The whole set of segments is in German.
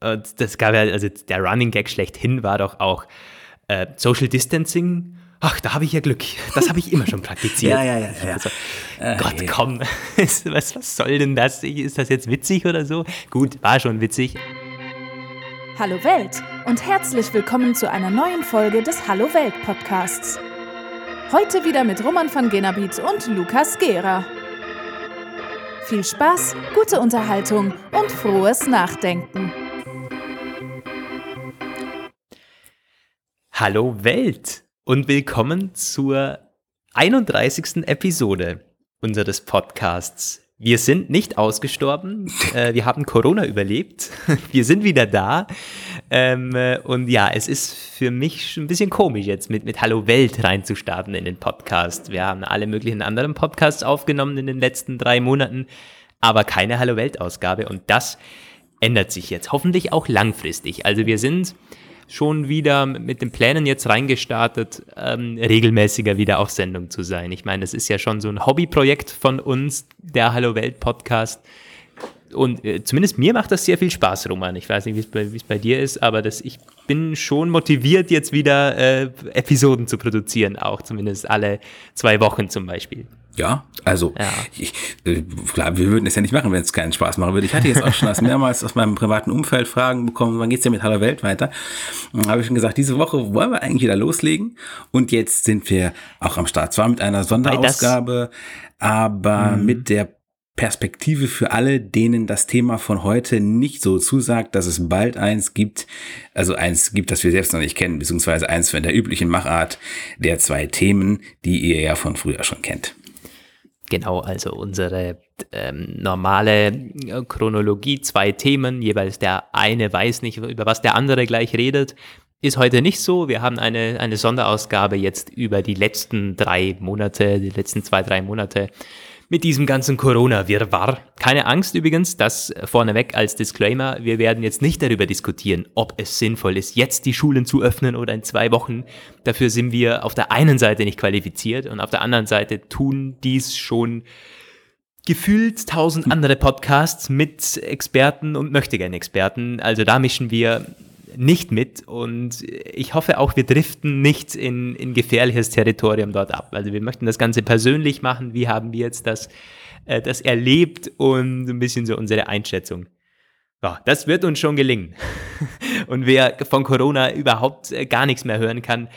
Und das gab ja, also der Running Gag schlechthin war doch auch äh, Social Distancing. Ach, da habe ich ja Glück. Das habe ich immer schon praktiziert. ja, ja, ja. ja. Also, Gott, komm. was, was soll denn das? Ist das jetzt witzig oder so? Gut, war schon witzig. Hallo Welt und herzlich willkommen zu einer neuen Folge des Hallo Welt Podcasts. Heute wieder mit Roman von Genabit und Lukas Gera. Viel Spaß, gute Unterhaltung und frohes Nachdenken. Hallo Welt und willkommen zur 31. Episode unseres Podcasts. Wir sind nicht ausgestorben, äh, wir haben Corona überlebt, wir sind wieder da. Ähm, äh, und ja, es ist für mich schon ein bisschen komisch jetzt mit, mit Hallo Welt reinzustarten in den Podcast. Wir haben alle möglichen anderen Podcasts aufgenommen in den letzten drei Monaten, aber keine Hallo Welt Ausgabe und das ändert sich jetzt hoffentlich auch langfristig. Also wir sind schon wieder mit den Plänen jetzt reingestartet, ähm, regelmäßiger wieder auf Sendung zu sein. Ich meine, das ist ja schon so ein Hobbyprojekt von uns, der Hallo Welt Podcast. Und äh, zumindest mir macht das sehr viel Spaß, Roman. Ich weiß nicht, wie es bei, bei, dir ist, aber das, ich bin schon motiviert, jetzt wieder äh, Episoden zu produzieren, auch zumindest alle zwei Wochen zum Beispiel. Ja, also ja. Ich, äh, klar, wir würden es ja nicht machen, wenn es keinen Spaß machen würde. Ich hatte jetzt auch schon aus mehrmals aus meinem privaten Umfeld Fragen bekommen, wann geht's denn mit Hallo Welt weiter? Habe ich schon gesagt, diese Woche wollen wir eigentlich wieder loslegen und jetzt sind wir auch am Start. Zwar mit einer Sonderausgabe, aber mhm. mit der Perspektive für alle, denen das Thema von heute nicht so zusagt, dass es bald eins gibt, also eins gibt, das wir selbst noch nicht kennen, beziehungsweise eins von der üblichen Machart der zwei Themen, die ihr ja von früher schon kennt. Genau, also unsere ähm, normale äh, Chronologie, zwei Themen, jeweils der eine weiß nicht, über was der andere gleich redet, ist heute nicht so. Wir haben eine, eine Sonderausgabe jetzt über die letzten drei Monate, die letzten zwei, drei Monate mit diesem ganzen Corona-Wirrwarr. Keine Angst übrigens, das vorneweg als Disclaimer. Wir werden jetzt nicht darüber diskutieren, ob es sinnvoll ist, jetzt die Schulen zu öffnen oder in zwei Wochen. Dafür sind wir auf der einen Seite nicht qualifiziert und auf der anderen Seite tun dies schon gefühlt tausend andere Podcasts mit Experten und möchtegern Experten. Also da mischen wir nicht mit und ich hoffe auch, wir driften nicht in, in gefährliches Territorium dort ab. Also wir möchten das Ganze persönlich machen. Wie haben wir jetzt das, äh, das erlebt und ein bisschen so unsere Einschätzung. Ja, das wird uns schon gelingen. Und wer von Corona überhaupt äh, gar nichts mehr hören kann,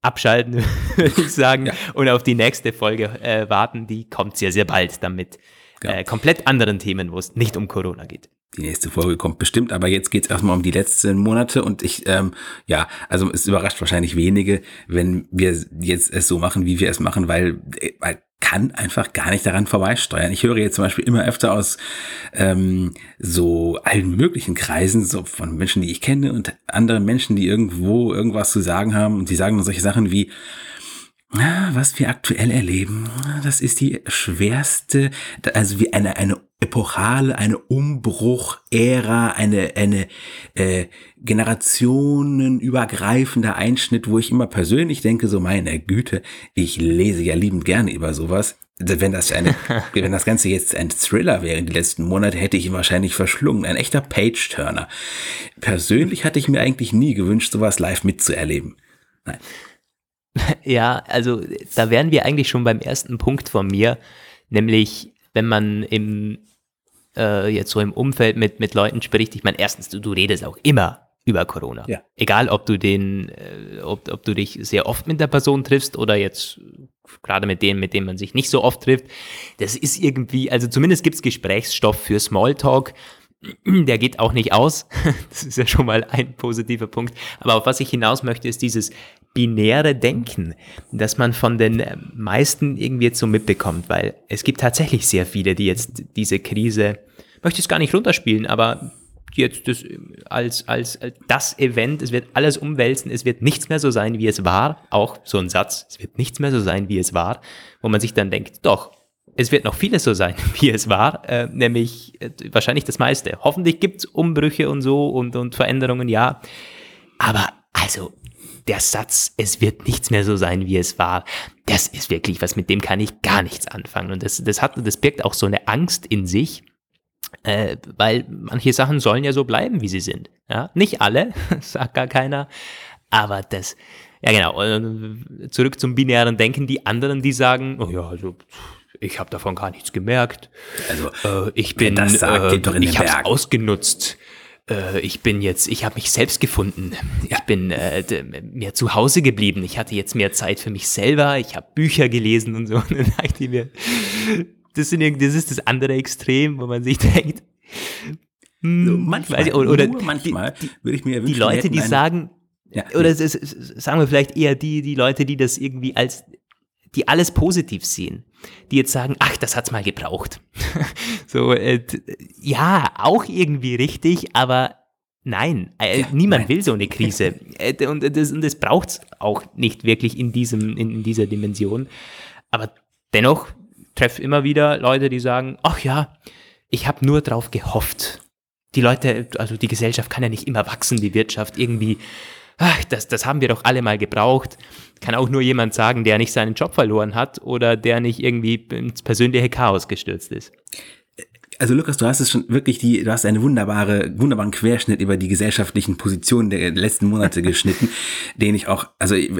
abschalten, würde ich sagen, ja. und auf die nächste Folge äh, warten. Die kommt sehr, sehr bald damit. Ja. Äh, komplett anderen Themen, wo es nicht um Corona geht. Die nächste Folge kommt bestimmt, aber jetzt geht's erstmal um die letzten Monate und ich, ähm, ja, also es überrascht wahrscheinlich wenige, wenn wir jetzt es so machen, wie wir es machen, weil, weil kann einfach gar nicht daran vorbeisteuern. Ich höre jetzt zum Beispiel immer öfter aus ähm, so allen möglichen Kreisen, so von Menschen, die ich kenne und anderen Menschen, die irgendwo irgendwas zu sagen haben und die sagen dann solche Sachen wie, was wir aktuell erleben, das ist die schwerste, also wie eine, eine epochale, eine Umbruch-Ära, eine, eine äh, generationenübergreifender Einschnitt, wo ich immer persönlich denke, so meine Güte, ich lese ja liebend gerne über sowas. Wenn das, eine, wenn das Ganze jetzt ein Thriller wäre in den letzten Monaten, hätte ich ihn wahrscheinlich verschlungen. Ein echter Page-Turner. Persönlich hatte ich mir eigentlich nie gewünscht, sowas live mitzuerleben. Nein. Ja, also da wären wir eigentlich schon beim ersten Punkt von mir, nämlich wenn man im äh, jetzt so im Umfeld mit, mit Leuten spricht, ich meine, erstens, du, du redest auch immer über Corona. Ja. Egal, ob du den, äh, ob, ob du dich sehr oft mit der Person triffst oder jetzt gerade mit denen, mit denen man sich nicht so oft trifft. Das ist irgendwie, also zumindest gibt es Gesprächsstoff für Smalltalk. Der geht auch nicht aus. Das ist ja schon mal ein positiver Punkt. Aber auf was ich hinaus möchte, ist dieses binäre Denken, das man von den meisten irgendwie jetzt so mitbekommt, weil es gibt tatsächlich sehr viele, die jetzt diese Krise, möchte ich es gar nicht runterspielen, aber jetzt das als, als, als das Event, es wird alles umwälzen, es wird nichts mehr so sein, wie es war, auch so ein Satz, es wird nichts mehr so sein, wie es war, wo man sich dann denkt, doch, es wird noch vieles so sein, wie es war, äh, nämlich äh, wahrscheinlich das meiste. Hoffentlich gibt es Umbrüche und so und, und Veränderungen, ja. Aber also der Satz, es wird nichts mehr so sein, wie es war, das ist wirklich was, mit dem kann ich gar nichts anfangen. Und das, das hat, das birgt auch so eine Angst in sich, Äh, weil manche Sachen sollen ja so bleiben, wie sie sind. Ja? Nicht alle, sagt gar keiner, aber das, ja genau, äh, zurück zum binären Denken, die anderen, die sagen, oh ja, also ich habe davon gar nichts gemerkt. Also äh, ich bin, das sagt, äh, ich habe ausgenutzt. Äh, ich bin jetzt, ich habe mich selbst gefunden. Ja. Ich bin äh, mir zu Hause geblieben. Ich hatte jetzt mehr Zeit für mich selber. Ich habe Bücher gelesen und so. Und dann dachte ich mir, das, sind, das ist das andere Extrem, wo man sich denkt, hm, so, manchmal, ich, oder, oder manchmal die, würde ich mir wünschen, die Leute, die sagen, ja, oder nee. sagen wir vielleicht eher die, die Leute, die das irgendwie als, die alles positiv sehen, die jetzt sagen, ach, das hat's mal gebraucht. so, äh, ja, auch irgendwie richtig, aber nein, äh, ja, niemand nein. will so eine Krise. äh, und das, und das braucht's auch nicht wirklich in diesem, in, in dieser Dimension. Aber dennoch treffe immer wieder Leute, die sagen, ach ja, ich habe nur drauf gehofft. Die Leute, also die Gesellschaft kann ja nicht immer wachsen, die Wirtschaft irgendwie, ach, das, das haben wir doch alle mal gebraucht. Kann auch nur jemand sagen, der nicht seinen Job verloren hat oder der nicht irgendwie ins persönliche Chaos gestürzt ist. Also Lukas, du hast es schon wirklich die, du hast eine wunderbare, wunderbaren Querschnitt über die gesellschaftlichen Positionen der letzten Monate geschnitten, den ich auch, also ich,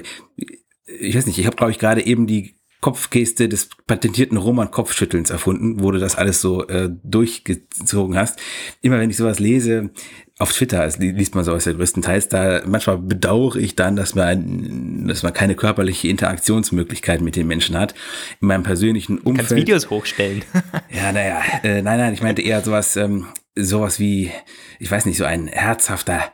ich weiß nicht, ich habe glaube ich gerade eben die Kopfgeste des patentierten Roman-Kopfschüttelns erfunden, wo du das alles so äh, durchgezogen hast. Immer wenn ich sowas lese, auf Twitter also liest man sowas ja größtenteils, da manchmal bedauere ich dann, dass man, dass man keine körperliche Interaktionsmöglichkeit mit den Menschen hat. In meinem persönlichen Umfeld. Du kannst Videos hochstellen. ja, naja, äh, nein, nein, ich meinte eher sowas, ähm, sowas wie, ich weiß nicht, so ein herzhafter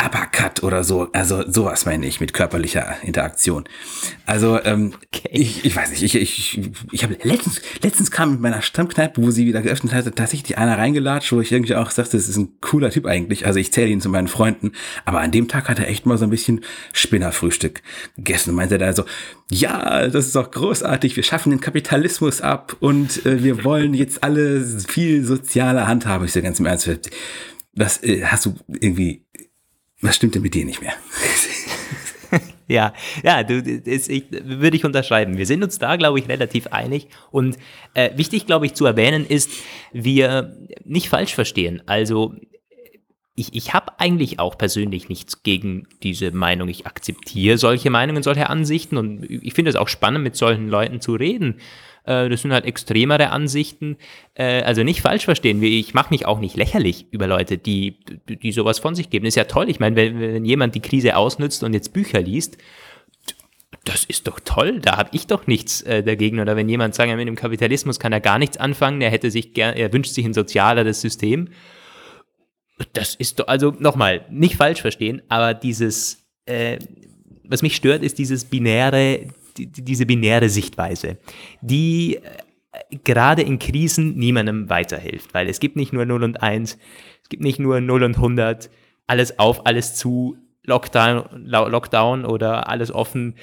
Uppercut oder so. Also sowas meine ich mit körperlicher Interaktion. Also ähm, okay. ich, ich weiß nicht, ich, ich, ich habe letztens, letztens kam mit meiner Stammkneipe, wo sie wieder geöffnet hatte, tatsächlich einer reingelatscht, wo ich irgendwie auch sagte, das ist ein cooler Typ eigentlich. Also ich zähle ihn zu meinen Freunden. Aber an dem Tag hat er echt mal so ein bisschen Spinnerfrühstück gegessen. Meinte er da so, ja, das ist doch großartig, wir schaffen den Kapitalismus ab und äh, wir wollen jetzt alle viel soziale Handhaben. Ich so ganz im Ernst, das äh, hast du irgendwie was stimmt denn mit dir nicht mehr? ja, ja, du, das, ich, würde ich unterschreiben. Wir sind uns da, glaube ich, relativ einig. Und äh, wichtig, glaube ich, zu erwähnen ist, wir nicht falsch verstehen. Also ich, ich habe eigentlich auch persönlich nichts gegen diese Meinung. Ich akzeptiere solche Meinungen, solche Ansichten und ich finde es auch spannend, mit solchen Leuten zu reden. Äh, das sind halt extremere Ansichten. Äh, also nicht falsch verstehen. Ich mache mich auch nicht lächerlich über Leute, die, die sowas von sich geben. ist ja toll. Ich meine, wenn, wenn jemand die Krise ausnutzt und jetzt Bücher liest, das ist doch toll, da habe ich doch nichts äh, dagegen. Oder wenn jemand sagt, mit dem Kapitalismus kann er gar nichts anfangen, er hätte sich gern, er wünscht sich ein sozialeres System. Das ist doch, also nochmal, nicht falsch verstehen, aber dieses, äh, was mich stört, ist dieses binäre, die, diese binäre Sichtweise, die äh, gerade in Krisen niemandem weiterhilft, weil es gibt nicht nur 0 und 1, es gibt nicht nur 0 und 100, alles auf, alles zu, Lockdown, Lockdown oder alles offen.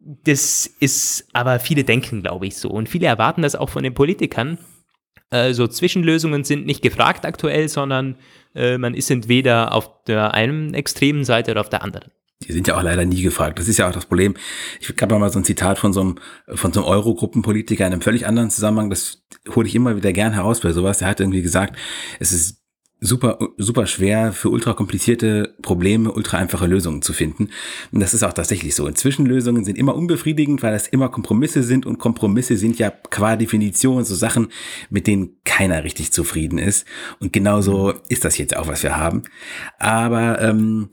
Das ist, aber viele denken, glaube ich, so. Und viele erwarten das auch von den Politikern. Äh, so Zwischenlösungen sind nicht gefragt aktuell, sondern äh, man ist entweder auf der einen extremen Seite oder auf der anderen. Die sind ja auch leider nie gefragt. Das ist ja auch das Problem. Ich habe mal so ein Zitat von so einem, von so einem Eurogruppenpolitiker in einem völlig anderen Zusammenhang. Das hole ich immer wieder gern heraus bei sowas. Der hat irgendwie gesagt, es ist super, super schwer für ultra komplizierte Probleme ultra einfache Lösungen zu finden. Und das ist auch tatsächlich so. Zwischenlösungen sind immer unbefriedigend, weil das immer Kompromisse sind und Kompromisse sind ja qua Definition so Sachen, mit denen keiner richtig zufrieden ist. Und genauso ist das jetzt auch, was wir haben. Aber ähm,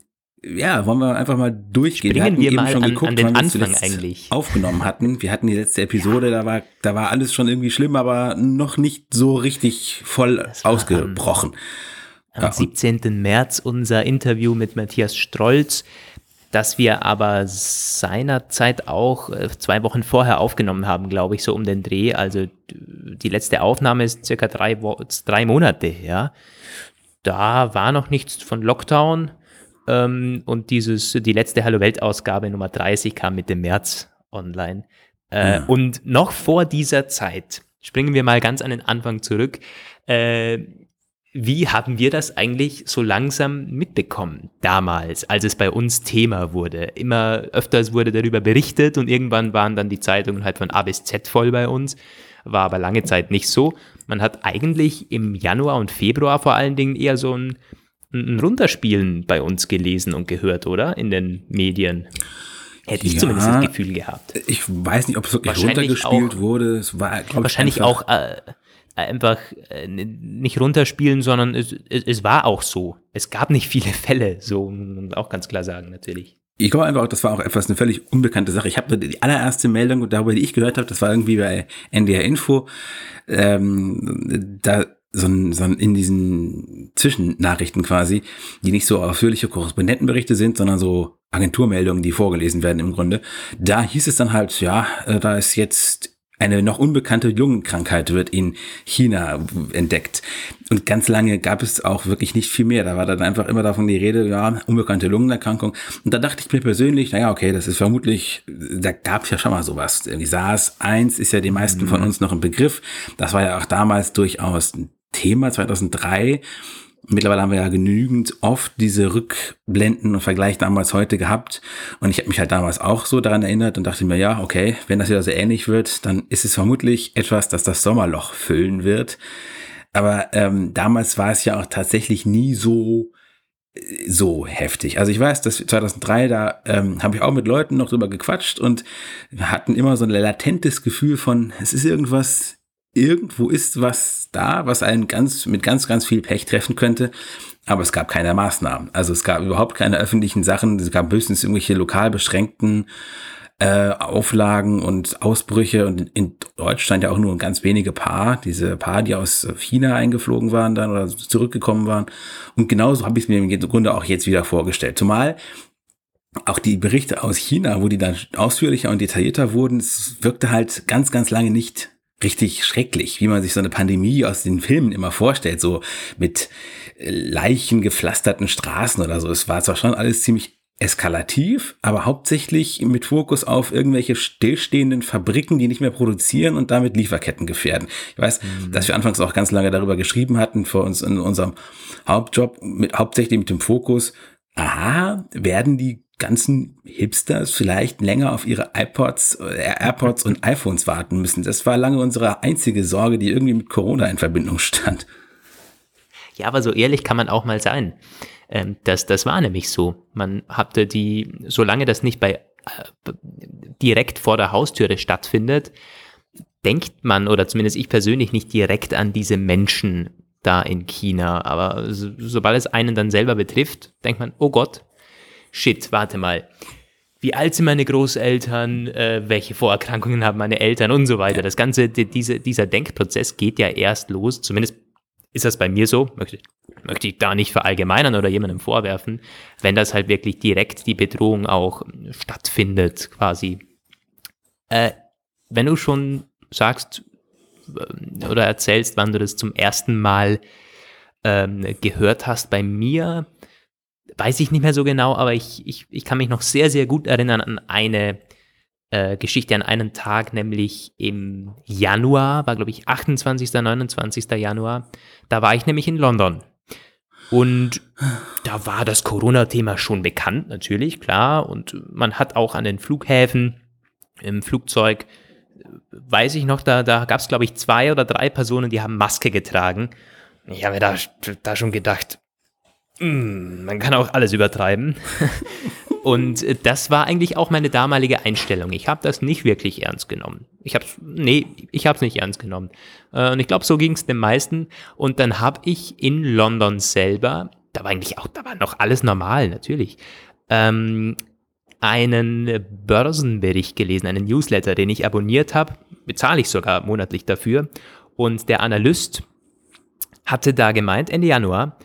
ja, wollen wir einfach mal durchgehen. Springen wir, wir mal schon an, geguckt, an den Anfang eigentlich. aufgenommen hatten. Wir hatten die letzte Episode, ja. da war da war alles schon irgendwie schlimm, aber noch nicht so richtig voll ausgebrochen. Am, am ja, 17. März unser Interview mit Matthias Strolz, das wir aber seinerzeit auch äh, zwei Wochen vorher aufgenommen haben, glaube ich, so um den Dreh. Also die letzte Aufnahme ist circa drei, drei Monate, ja. Da war noch nichts von Lockdown ähm, und dieses, die letzte Hallo Welt-Ausgabe Nummer 30 kam mit dem März online. Äh, ja. Und noch vor dieser Zeit, springen wir mal ganz an den Anfang zurück, äh, wie haben wir das eigentlich so langsam mitbekommen damals, als es bei uns Thema wurde? Immer öfters wurde darüber berichtet und irgendwann waren dann die Zeitungen halt von A bis Z voll bei uns. war aber lange Zeit nicht so. Man hat eigentlich im Januar und Februar vor allen Dingen eher so ein, ein Runterspielen bei uns gelesen und gehört, oder? In den Medien. Hätte ich ja, zumindest das Gefühl gehabt. Ich weiß nicht, ob es wirklich runtergespielt auch, wurde. Es war, wahrscheinlich auch äh, einfach äh, nicht runterspielen, sondern es, es, es, war auch so. Es gab nicht viele Fälle, so muss auch ganz klar sagen, natürlich. Ich glaube einfach, das war auch etwas eine völlig unbekannte Sache. Ich habe die allererste Meldung darüber, die ich gehört habe, das war irgendwie bei NDR Info. Ähm, da so ein, so ein in diesen Zwischennachrichten quasi, die nicht so ausführliche Korrespondentenberichte sind, sondern so Agenturmeldungen, die vorgelesen werden im Grunde. Da hieß es dann halt, ja, äh, da ist jetzt eine noch unbekannte Lungenkrankheit wird in China entdeckt. Und ganz lange gab es auch wirklich nicht viel mehr. Da war dann einfach immer davon die Rede, ja, unbekannte Lungenerkrankung. Und da dachte ich mir persönlich, naja, okay, das ist vermutlich, da gab es ja schon mal sowas. Die SARS-1 ist ja den meisten mhm. von uns noch ein Begriff. Das war ja auch damals durchaus ein Thema, 2003 Mittlerweile haben wir ja genügend oft diese Rückblenden und Vergleich damals heute gehabt. Und ich habe mich halt damals auch so daran erinnert und dachte mir, ja, okay, wenn das wieder so ähnlich wird, dann ist es vermutlich etwas, das das Sommerloch füllen wird. Aber ähm, damals war es ja auch tatsächlich nie so so heftig. Also ich weiß, dass 2003, da ähm, habe ich auch mit Leuten noch drüber gequatscht und hatten immer so ein latentes Gefühl von, es ist irgendwas irgendwo ist was da, was einen ganz, mit ganz, ganz viel Pech treffen könnte. Aber es gab keine Maßnahmen. Also es gab überhaupt keine öffentlichen Sachen. Es gab höchstens irgendwelche lokal beschränkten äh, Auflagen und Ausbrüche und in Deutschland ja auch nur ganz wenige Paar, diese Paar, die aus China eingeflogen waren dann oder zurückgekommen waren. Und genauso habe ich es mir im Grunde auch jetzt wieder vorgestellt. Zumal auch die Berichte aus China, wo die dann ausführlicher und detaillierter wurden, es wirkte halt ganz, ganz lange nicht richtig schrecklich, wie man sich so eine Pandemie aus den Filmen immer vorstellt, so mit Leichen gepflasterten Straßen oder so. Es war zwar schon alles ziemlich eskalativ, aber hauptsächlich mit Fokus auf irgendwelche stillstehenden Fabriken, die nicht mehr produzieren und damit Lieferketten gefährden. Ich weiß, mhm. dass wir anfangs auch ganz lange darüber geschrieben hatten, vor uns in unserem Hauptjob, mit, hauptsächlich mit dem Fokus, aha, werden die ganzen Hipsters vielleicht länger auf ihre iPods, äh, AirPods und iPhones warten müssen. Das war lange unsere einzige Sorge, die irgendwie mit Corona in Verbindung stand. Ja, aber so ehrlich kann man auch mal sein. Ähm, das, das war nämlich so. Man hatte die, solange das nicht bei äh, direkt vor der Haustüre stattfindet, denkt man, oder zumindest ich persönlich, nicht direkt an diese Menschen da in China. Aber so, sobald es einen dann selber betrifft, denkt man, oh Gott, shit, warte mal. Wie alt sind meine Großeltern? Äh, welche Vorerkrankungen haben meine Eltern und so weiter? Das ganze, die, diese, dieser Denkprozess geht ja erst los. Zumindest ist das bei mir so. Möchte, möchte ich da nicht verallgemeinern oder jemandem vorwerfen, wenn das halt wirklich direkt die Bedrohung auch stattfindet, quasi. Äh, wenn du schon sagst äh, oder erzählst, wann du das zum ersten Mal ähm, gehört hast, bei mir weiß ich nicht mehr so genau, aber ich, ich, ich kann mich noch sehr, sehr gut erinnern an eine äh, Geschichte, an einen Tag, nämlich im Januar, war glaube ich 28., 29. Januar. Da war ich nämlich in London. Und da war das Corona-Thema schon bekannt, natürlich, klar. Und man hat auch an den Flughäfen im Flugzeug, weiß ich noch, da, da gab es, glaube ich, zwei oder drei Personen, die haben Maske getragen. Ich habe mir da, da schon gedacht, man kann auch alles übertreiben. Und äh, das war eigentlich auch meine damalige Einstellung. Ich habe das nicht wirklich ernst genommen. Ich habe nee, ich habe es nicht ernst genommen. Äh, und ich glaube, so ging es den meisten. Und dann habe ich in London selber, da war eigentlich auch, da war noch alles normal, natürlich, ähm, einen Börsenbericht gelesen, einen Newsletter, den ich abonniert habe. Bezahle ich sogar monatlich dafür. Und der Analyst hatte da gemeint, Ende Januar,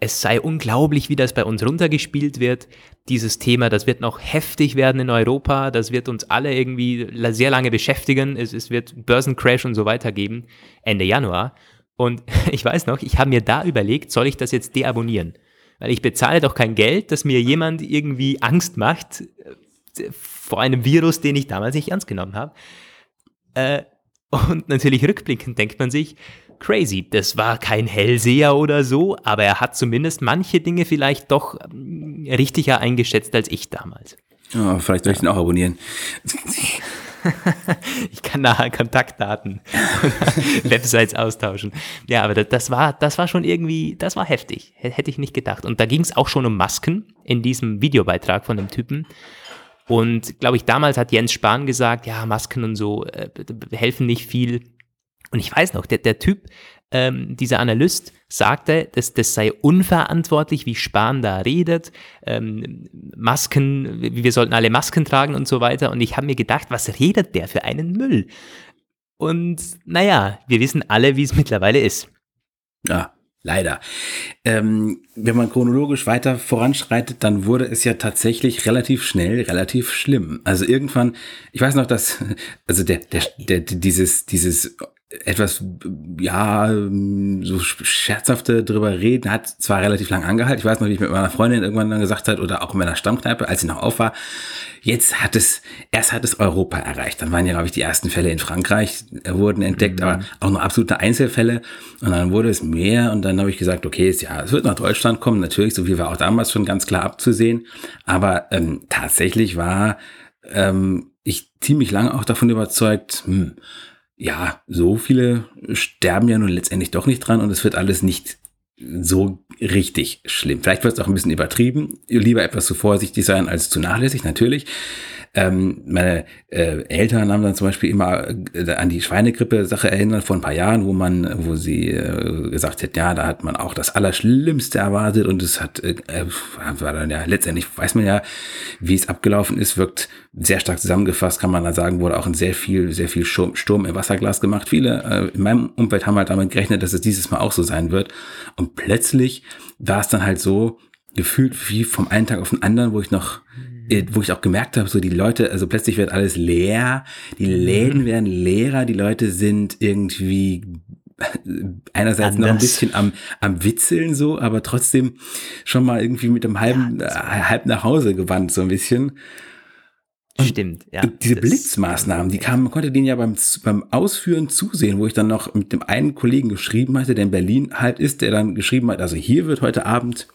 es sei unglaublich, wie das bei uns runtergespielt wird. Dieses Thema, das wird noch heftig werden in Europa, das wird uns alle irgendwie sehr lange beschäftigen. Es, es wird Börsencrash und so weiter geben, Ende Januar. Und ich weiß noch, ich habe mir da überlegt, soll ich das jetzt deabonnieren? Weil ich bezahle doch kein Geld, dass mir jemand irgendwie Angst macht äh, vor einem Virus, den ich damals nicht ernst genommen habe. Äh, und natürlich rückblickend denkt man sich, crazy. Das war kein Hellseher oder so, aber er hat zumindest manche Dinge vielleicht doch ähm, richtiger eingeschätzt als ich damals. Oh, vielleicht soll ich ihn auch abonnieren. ich kann nachher Kontaktdaten Websites austauschen. Ja, aber das, das, war, das war schon irgendwie, das war heftig. Hätte ich nicht gedacht. Und da ging es auch schon um Masken in diesem Videobeitrag von dem Typen. Und glaube ich, damals hat Jens Spahn gesagt, ja, Masken und so äh, helfen nicht viel. Und ich weiß noch, der, der Typ, ähm, dieser Analyst sagte, dass das sei unverantwortlich, wie Spahn da redet, ähm, Masken, wir sollten alle Masken tragen und so weiter. Und ich habe mir gedacht, was redet der für einen Müll? Und naja, wir wissen alle, wie es mittlerweile ist. Ja, leider. Ähm, wenn man chronologisch weiter voranschreitet, dann wurde es ja tatsächlich relativ schnell relativ schlimm. Also irgendwann, ich weiß noch, dass, also der, der, der dieses, dieses etwas, ja, so scherzhafte drüber reden, hat zwar relativ lang angehalten. Ich weiß noch, wie ich mit meiner Freundin irgendwann dann gesagt hat oder auch in meiner Stammkneipe, als sie noch auf war. Jetzt hat es, erst hat es Europa erreicht. Dann waren ja, glaube ich, die ersten Fälle in Frankreich äh, wurden entdeckt, mhm. aber auch nur absolute Einzelfälle. Und dann wurde es mehr und dann habe ich gesagt, okay, ja, es wird nach Deutschland kommen. Natürlich, so wie war auch damals schon ganz klar abzusehen. Aber ähm, tatsächlich war ähm, ich ziemlich lange auch davon überzeugt, hm, ja, so viele sterben ja nun letztendlich doch nicht dran und es wird alles nicht so richtig schlimm. Vielleicht wird es auch ein bisschen übertrieben. Lieber etwas zu vorsichtig sein als zu nachlässig, natürlich. Ähm, meine äh, Eltern haben dann zum Beispiel immer äh, an die Schweinegrippe-Sache erinnert vor ein paar Jahren, wo man, wo sie äh, gesagt hat, ja, da hat man auch das Allerschlimmste erwartet und es hat, äh, war dann ja letztendlich weiß man ja, wie es abgelaufen ist, wirkt sehr stark zusammengefasst, kann man da sagen, wurde auch ein sehr viel, sehr viel Sturm im Wasserglas gemacht. Viele äh, in meinem Umfeld haben halt damit gerechnet, dass es dieses Mal auch so sein wird. Und plötzlich war es dann halt so, gefühlt wie vom einen Tag auf den anderen, wo ich noch äh, wo ich auch gemerkt habe, so die Leute, also plötzlich wird alles leer, die Läden werden leerer, die Leute sind irgendwie einerseits Anders. noch ein bisschen am, am Witzeln so, aber trotzdem schon mal irgendwie mit einem halben, ja, äh, halb nach Hause gewandt, so ein bisschen. Und Stimmt, ja. Diese Blitzmaßnahmen, die kamen, man konnte denen ja beim, beim Ausführen zusehen, wo ich dann noch mit dem einen Kollegen geschrieben hatte, der in Berlin halt ist, der dann geschrieben hat, also hier wird heute Abend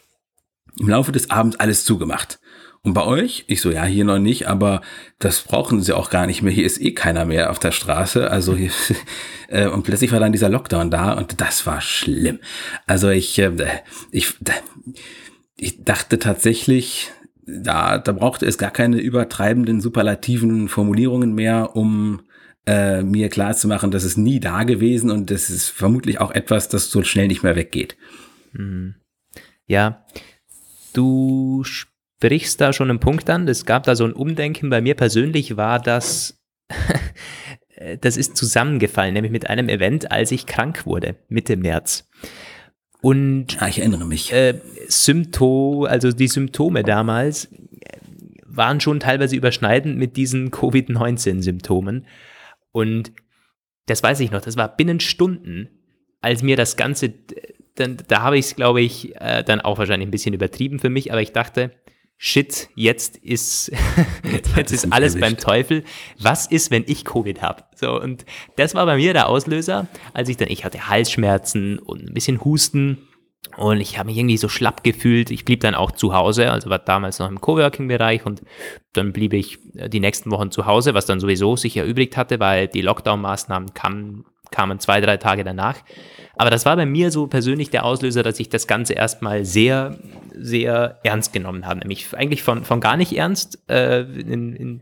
im Laufe des Abends alles zugemacht. Und bei euch? Ich so, ja, hier noch nicht, aber das brauchen sie auch gar nicht mehr. Hier ist eh keiner mehr auf der Straße. Also hier, äh, und plötzlich war dann dieser Lockdown da und das war schlimm. Also ich, äh, ich, ich dachte tatsächlich, da, da brauchte es gar keine übertreibenden, superlativen Formulierungen mehr, um äh, mir klar zu machen, dass es nie da gewesen und das ist vermutlich auch etwas, das so schnell nicht mehr weggeht. Mhm. Ja, du brichst da schon einen Punkt an. Es gab da so ein Umdenken. Bei mir persönlich war das, das ist zusammengefallen, nämlich mit einem Event, als ich krank wurde, Mitte März. Und ja, ich erinnere mich. Äh, Sympto, also die Symptome damals waren schon teilweise überschneidend mit diesen Covid-19-Symptomen. Und das weiß ich noch, das war binnen Stunden, als mir das Ganze, dann, da habe ich es, glaube ich, äh, dann auch wahrscheinlich ein bisschen übertrieben für mich, aber ich dachte, shit, jetzt ist, jetzt ist alles beim Teufel. Was ist, wenn ich Covid habe? So, und das war bei mir der Auslöser, als ich dann, ich hatte Halsschmerzen und ein bisschen Husten und ich habe mich irgendwie so schlapp gefühlt. Ich blieb dann auch zu Hause, also war damals noch im Coworking-Bereich und dann blieb ich äh, die nächsten Wochen zu Hause, was dann sowieso sich erübrigt hatte, weil die Lockdown-Maßnahmen kamen, kamen zwei, drei Tage danach. Aber das war bei mir so persönlich der Auslöser, dass ich das Ganze erstmal sehr, sehr ernst genommen habe. Nämlich eigentlich von, von gar nicht ernst. Äh, in, in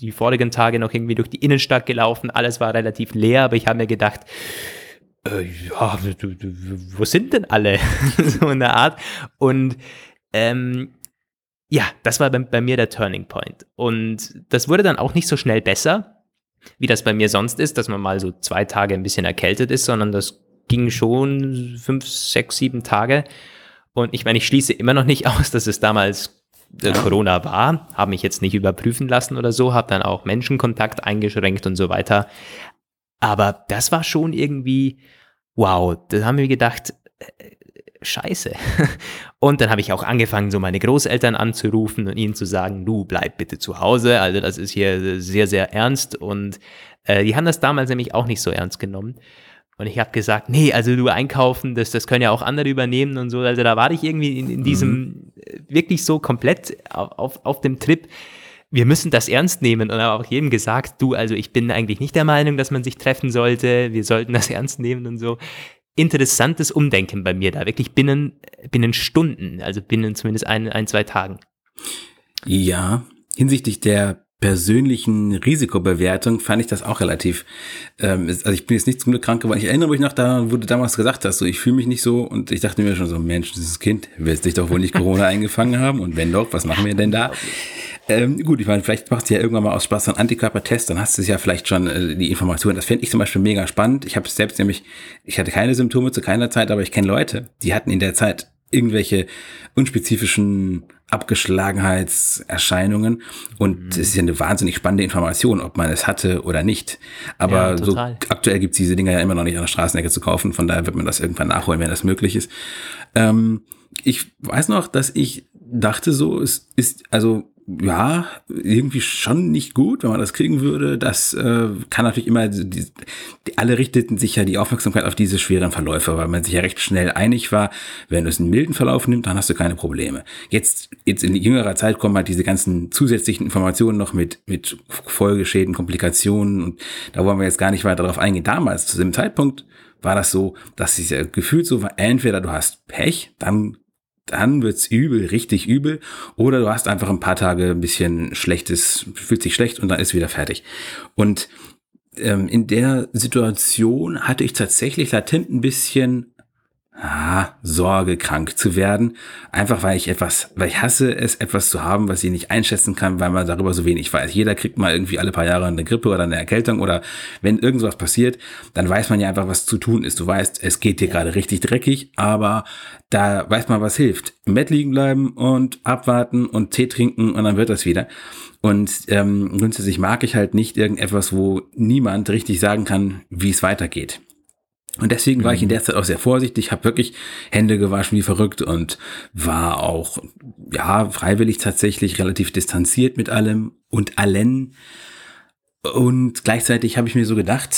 die vorigen Tage noch irgendwie durch die Innenstadt gelaufen. Alles war relativ leer, aber ich habe mir gedacht, äh, ja, wo sind denn alle? so in der Art. Und ähm, ja, das war bei, bei, mir der Turning Point. Und das wurde dann auch nicht so schnell besser, wie das bei mir sonst ist, dass man mal so zwei Tage ein bisschen erkältet ist, sondern das ging schon fünf, sechs, sieben Tage. Und ich meine, ich schließe immer noch nicht aus, dass es damals äh, Corona war, habe mich jetzt nicht überprüfen lassen oder so, habe dann auch Menschenkontakt eingeschränkt und so weiter. Aber das war schon irgendwie, wow, da haben wir gedacht, äh, scheiße. Und dann habe ich auch angefangen, so meine Großeltern anzurufen und ihnen zu sagen, du bleib bitte zu Hause. Also das ist hier sehr, sehr ernst. Und äh, die haben das damals nämlich auch nicht so ernst genommen. Und ich habe gesagt, nee, also du einkaufen, das, das können ja auch andere übernehmen und so. Also da war ich irgendwie in, in diesem mhm. wirklich so komplett auf, auf, auf dem Trip. wir müssen das ernst nehmen und habe auch jedem gesagt, du, also ich bin eigentlich nicht der Meinung, dass man sich treffen sollte, wir sollten das ernst nehmen und so. Interessantes Umdenken bei mir da, wirklich binnen, binnen Stunden, also binnen zumindest ein, ein, zwei Tagen. Ja, hinsichtlich der persönlichen Risikobewertung fand ich das auch relativ, ähm, also ich bin jetzt nicht zum Glück krank geworden. Ich erinnere mich noch daran, wo du damals gesagt hast, so ich fühle mich nicht so und ich dachte mir schon so, Mensch, dieses Kind wird sich doch wohl nicht Corona eingefangen haben und wenn doch, was machen wir denn da? Ähm, gut, ich meine, vielleicht machst du ja irgendwann mal aus Spaß einen Antikörpertest, dann hast du ja vielleicht schon äh, die Informationen. Das fände ich zum Beispiel mega spannend. Ich habe selbst nämlich, ich hatte keine Symptome zu keiner Zeit, aber ich kenne Leute, die hatten in der Zeit irgendwelche unspezifischen Abgeschlagenheitserscheinungen. Und mhm. es ist ja eine wahnsinnig spannende Information, ob man es hatte oder nicht. Aber ja, so aktuell gibt es diese Dinger ja immer noch nicht an der Straßenecke zu kaufen. Von daher wird man das irgendwann nachholen, wenn das möglich ist. Ähm, ich weiß noch, dass ich dachte so, es ist, also ja, irgendwie schon nicht gut, wenn man das kriegen würde. Das äh, kann natürlich immer, die, die, alle richteten sich ja die Aufmerksamkeit auf diese schweren Verläufe, weil man sich ja recht schnell einig war, wenn du es einen milden Verlauf nimmst, dann hast du keine Probleme. Jetzt, jetzt in jüngerer Zeit kommen halt diese ganzen zusätzlichen Informationen noch mit, mit Folgeschäden, Komplikationen und da wollen wir jetzt gar nicht weiter darauf eingehen. Damals, zu dem Zeitpunkt, war das so, dass es ja gefühlt so war, entweder du hast Pech, dann dann wird's übel, richtig übel. Oder du hast einfach ein paar Tage ein bisschen schlechtes, fühlt sich schlecht und dann ist wieder fertig. Und ähm, in der Situation hatte ich tatsächlich latent ein bisschen ah, Sorge, krank zu werden. Einfach weil ich etwas, weil ich hasse es, etwas zu haben, was ich nicht einschätzen kann, weil man darüber so wenig weiß. Jeder kriegt mal irgendwie alle paar Jahre eine Grippe oder eine Erkältung oder wenn irgendwas passiert, dann weiß man ja einfach, was zu tun ist. Du weißt, es geht dir gerade richtig dreckig, aber da weiß man, was hilft. Im Bett liegen bleiben und abwarten und Tee trinken und dann wird das wieder. Und ähm, grundsätzlich mag ich halt nicht irgendetwas, wo niemand richtig sagen kann, wie es weitergeht. Und deswegen war ich in mhm. der Zeit auch sehr vorsichtig, habe wirklich Hände gewaschen wie verrückt und war auch, ja, freiwillig tatsächlich relativ distanziert mit allem und allen. Und gleichzeitig habe ich mir so gedacht,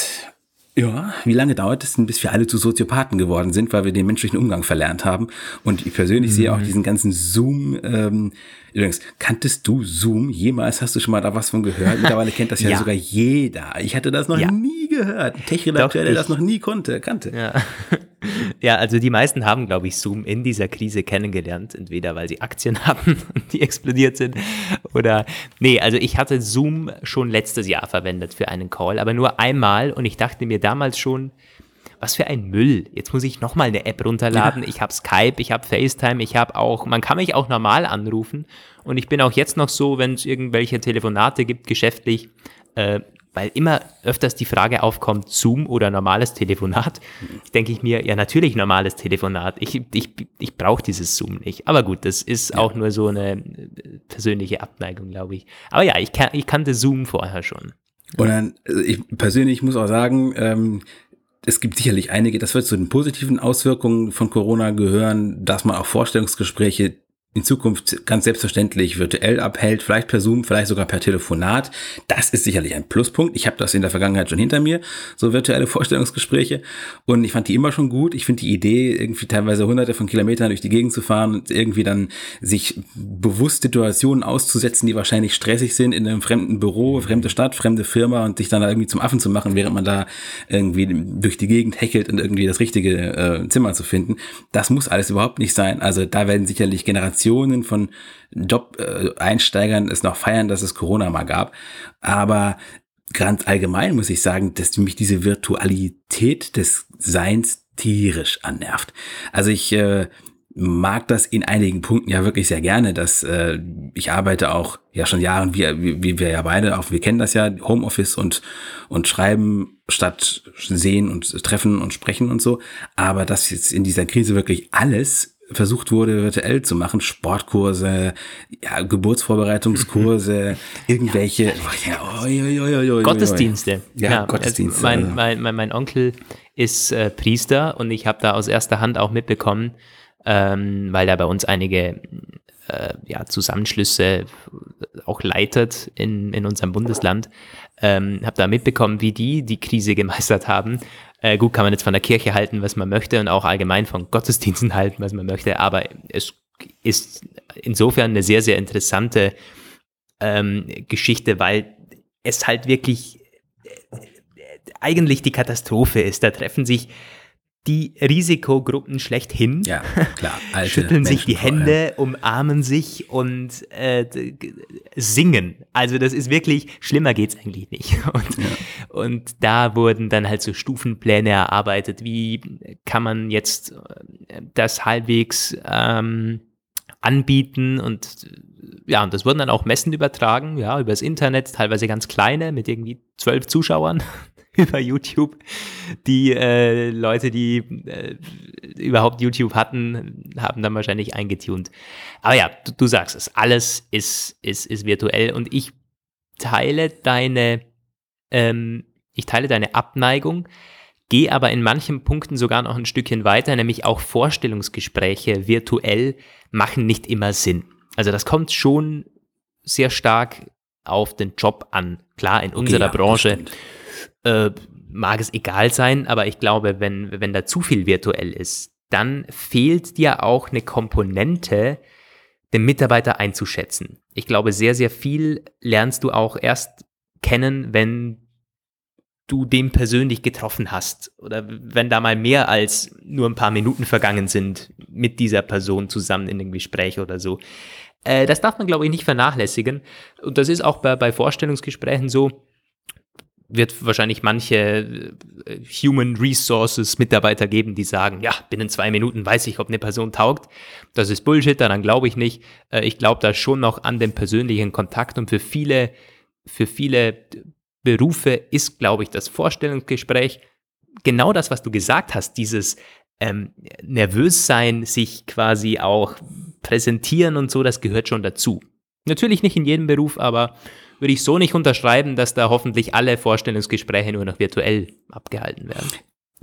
ja, wie lange dauert es denn, bis wir alle zu Soziopathen geworden sind, weil wir den menschlichen Umgang verlernt haben? Und ich persönlich mhm. sehe auch mhm. diesen ganzen Zoom, ähm, übrigens, kanntest du Zoom? Jemals hast du schon mal da was von gehört? Mittlerweile kennt das ja, ja. sogar jeder. Ich hatte das noch ja. nie gehört. Tech-Redakteur, der das noch nie konnte, kannte. Ja. Ja, also die meisten haben, glaube ich, Zoom in dieser Krise kennengelernt. Entweder weil sie Aktien und die explodiert sind oder, nee, also ich hatte Zoom schon letztes Jahr verwendet für einen Call, aber nur einmal und ich dachte mir damals schon, was für ein Müll. Jetzt muss ich nochmal eine App runterladen. Ja. Ich habe Skype, ich habe FaceTime, ich habe auch, man kann mich auch normal anrufen und ich bin auch jetzt noch so, wenn es irgendwelche Telefonate gibt, geschäftlich, äh, weil immer öfters die Frage aufkommt, Zoom oder normales Telefonat, denke ich mir, ja natürlich normales Telefonat. Ich, ich, ich brauche dieses Zoom nicht. Aber gut, das ist ja. auch nur so eine äh, persönliche Abneigung, glaube ich. Aber ja, ich, kan ich kannte Zoom vorher schon. Und dann, also ich persönlich muss auch sagen, ähm, es gibt sicherlich einige, das wird zu den positiven Auswirkungen von Corona gehören, dass man auch Vorstellungsgespräche in Zukunft ganz selbstverständlich virtuell abhält, vielleicht per Zoom, vielleicht sogar per Telefonat. Das ist sicherlich ein Pluspunkt. Ich habe das in der Vergangenheit schon hinter mir, so virtuelle Vorstellungsgespräche. Und ich fand die immer schon gut. Ich finde die Idee, irgendwie teilweise hunderte von Kilometern durch die Gegend zu fahren und irgendwie dann sich bewusst Situationen auszusetzen, die wahrscheinlich stressig sind in einem fremden Büro, fremde Stadt, fremde Firma und sich dann da irgendwie zum Affen zu machen, während man da irgendwie durch die Gegend hechelt und irgendwie das richtige äh, Zimmer zu finden. Das muss alles überhaupt nicht sein. Also da werden sicherlich Generationen Generationen von Job-Einsteigern es noch feiern, dass es Corona mal gab. Aber ganz allgemein muss ich sagen, dass mich diese Virtualität des Seins tierisch annervt. Also ich äh, mag das in einigen Punkten ja wirklich sehr gerne, dass äh, ich arbeite auch ja schon Jahren, wie, wie, wie wir ja beide auch, wir kennen das ja, Homeoffice und, und Schreiben statt sehen und treffen und sprechen und so. Aber dass jetzt in dieser Krise wirklich alles versucht wurde, virtuell zu machen. Sportkurse, ja, Geburtsvorbereitungskurse, irgendwelche ja. oh, oh, oh, Gottesdienste. Ja, ja Gottesdienste. Mein, mein, mein, mein, Onkel ist äh, Priester und ich habe da aus erster Hand auch mitbekommen, ähm, weil er bei uns einige äh, ja, Zusammenschlüsse auch leitet in, in unserem Bundesland. Ähm, habe da mitbekommen, wie die die Krise gemeistert haben äh, gut, kann man jetzt von der Kirche halten, was man möchte und auch allgemein von Gottesdiensten halten, was man möchte, aber es ist insofern eine sehr, sehr interessante ähm, Geschichte, weil es halt wirklich äh, eigentlich die Katastrophe ist. Da treffen sich die Risikogruppen schlechthin, Ja, klar. Alte schütteln sich die Menschen vor allem. Hände, umarmen sich und äh, singen. Also das ist wirklich, schlimmer geht's eigentlich nicht. Und, und da wurden dann halt so Stufenpläne erarbeitet, wie kann man jetzt äh, das halbwegs ähm, anbieten und ja, und das wurden dann auch Messen übertragen, ja, übers Internet, teilweise ganz kleine, mit irgendwie zwölf Zuschauern über YouTube. Die äh, Leute, die äh, überhaupt YouTube hatten, haben dann wahrscheinlich eingetunt. Aber ja, du, du sagst es, alles ist, ist, ist virtuell und ich teile deine, ähm, ich teile deine Abneigung, gehe aber in manchen Punkten sogar noch ein Stückchen weiter, nämlich auch Vorstellungsgespräche virtuell machen nicht immer Sinn. Also das kommt schon sehr stark auf den Job an. Klar, in unserer ja, Branche stimmt. Äh, mag es egal sein, aber ich glaube, wenn, wenn da zu viel virtuell ist, dann fehlt dir auch eine Komponente, den Mitarbeiter einzuschätzen. Ich glaube, sehr, sehr viel lernst du auch erst kennen, wenn du den persönlich getroffen hast oder wenn da mal mehr als nur ein paar Minuten vergangen sind mit dieser Person zusammen in einem Gespräch oder so. Äh, das darf man, glaube ich, nicht vernachlässigen. Und das ist auch bei, bei Vorstellungsgesprächen so wird wahrscheinlich manche äh, Human Resources Mitarbeiter geben, die sagen, ja, binnen zwei Minuten weiß ich, ob eine Person taugt. Das ist Bullshit, daran glaube ich nicht. Äh, ich glaube da schon noch an den persönlichen Kontakt und für viele, für viele Berufe ist, glaube ich, das Vorstellungsgespräch genau das, was du gesagt hast, dieses ähm, nervös sein, sich quasi auch präsentieren und so, das gehört schon dazu. Natürlich nicht in jedem Beruf, aber würde ich so nicht unterschreiben, dass da hoffentlich alle Vorstellungsgespräche nur noch virtuell abgehalten werden.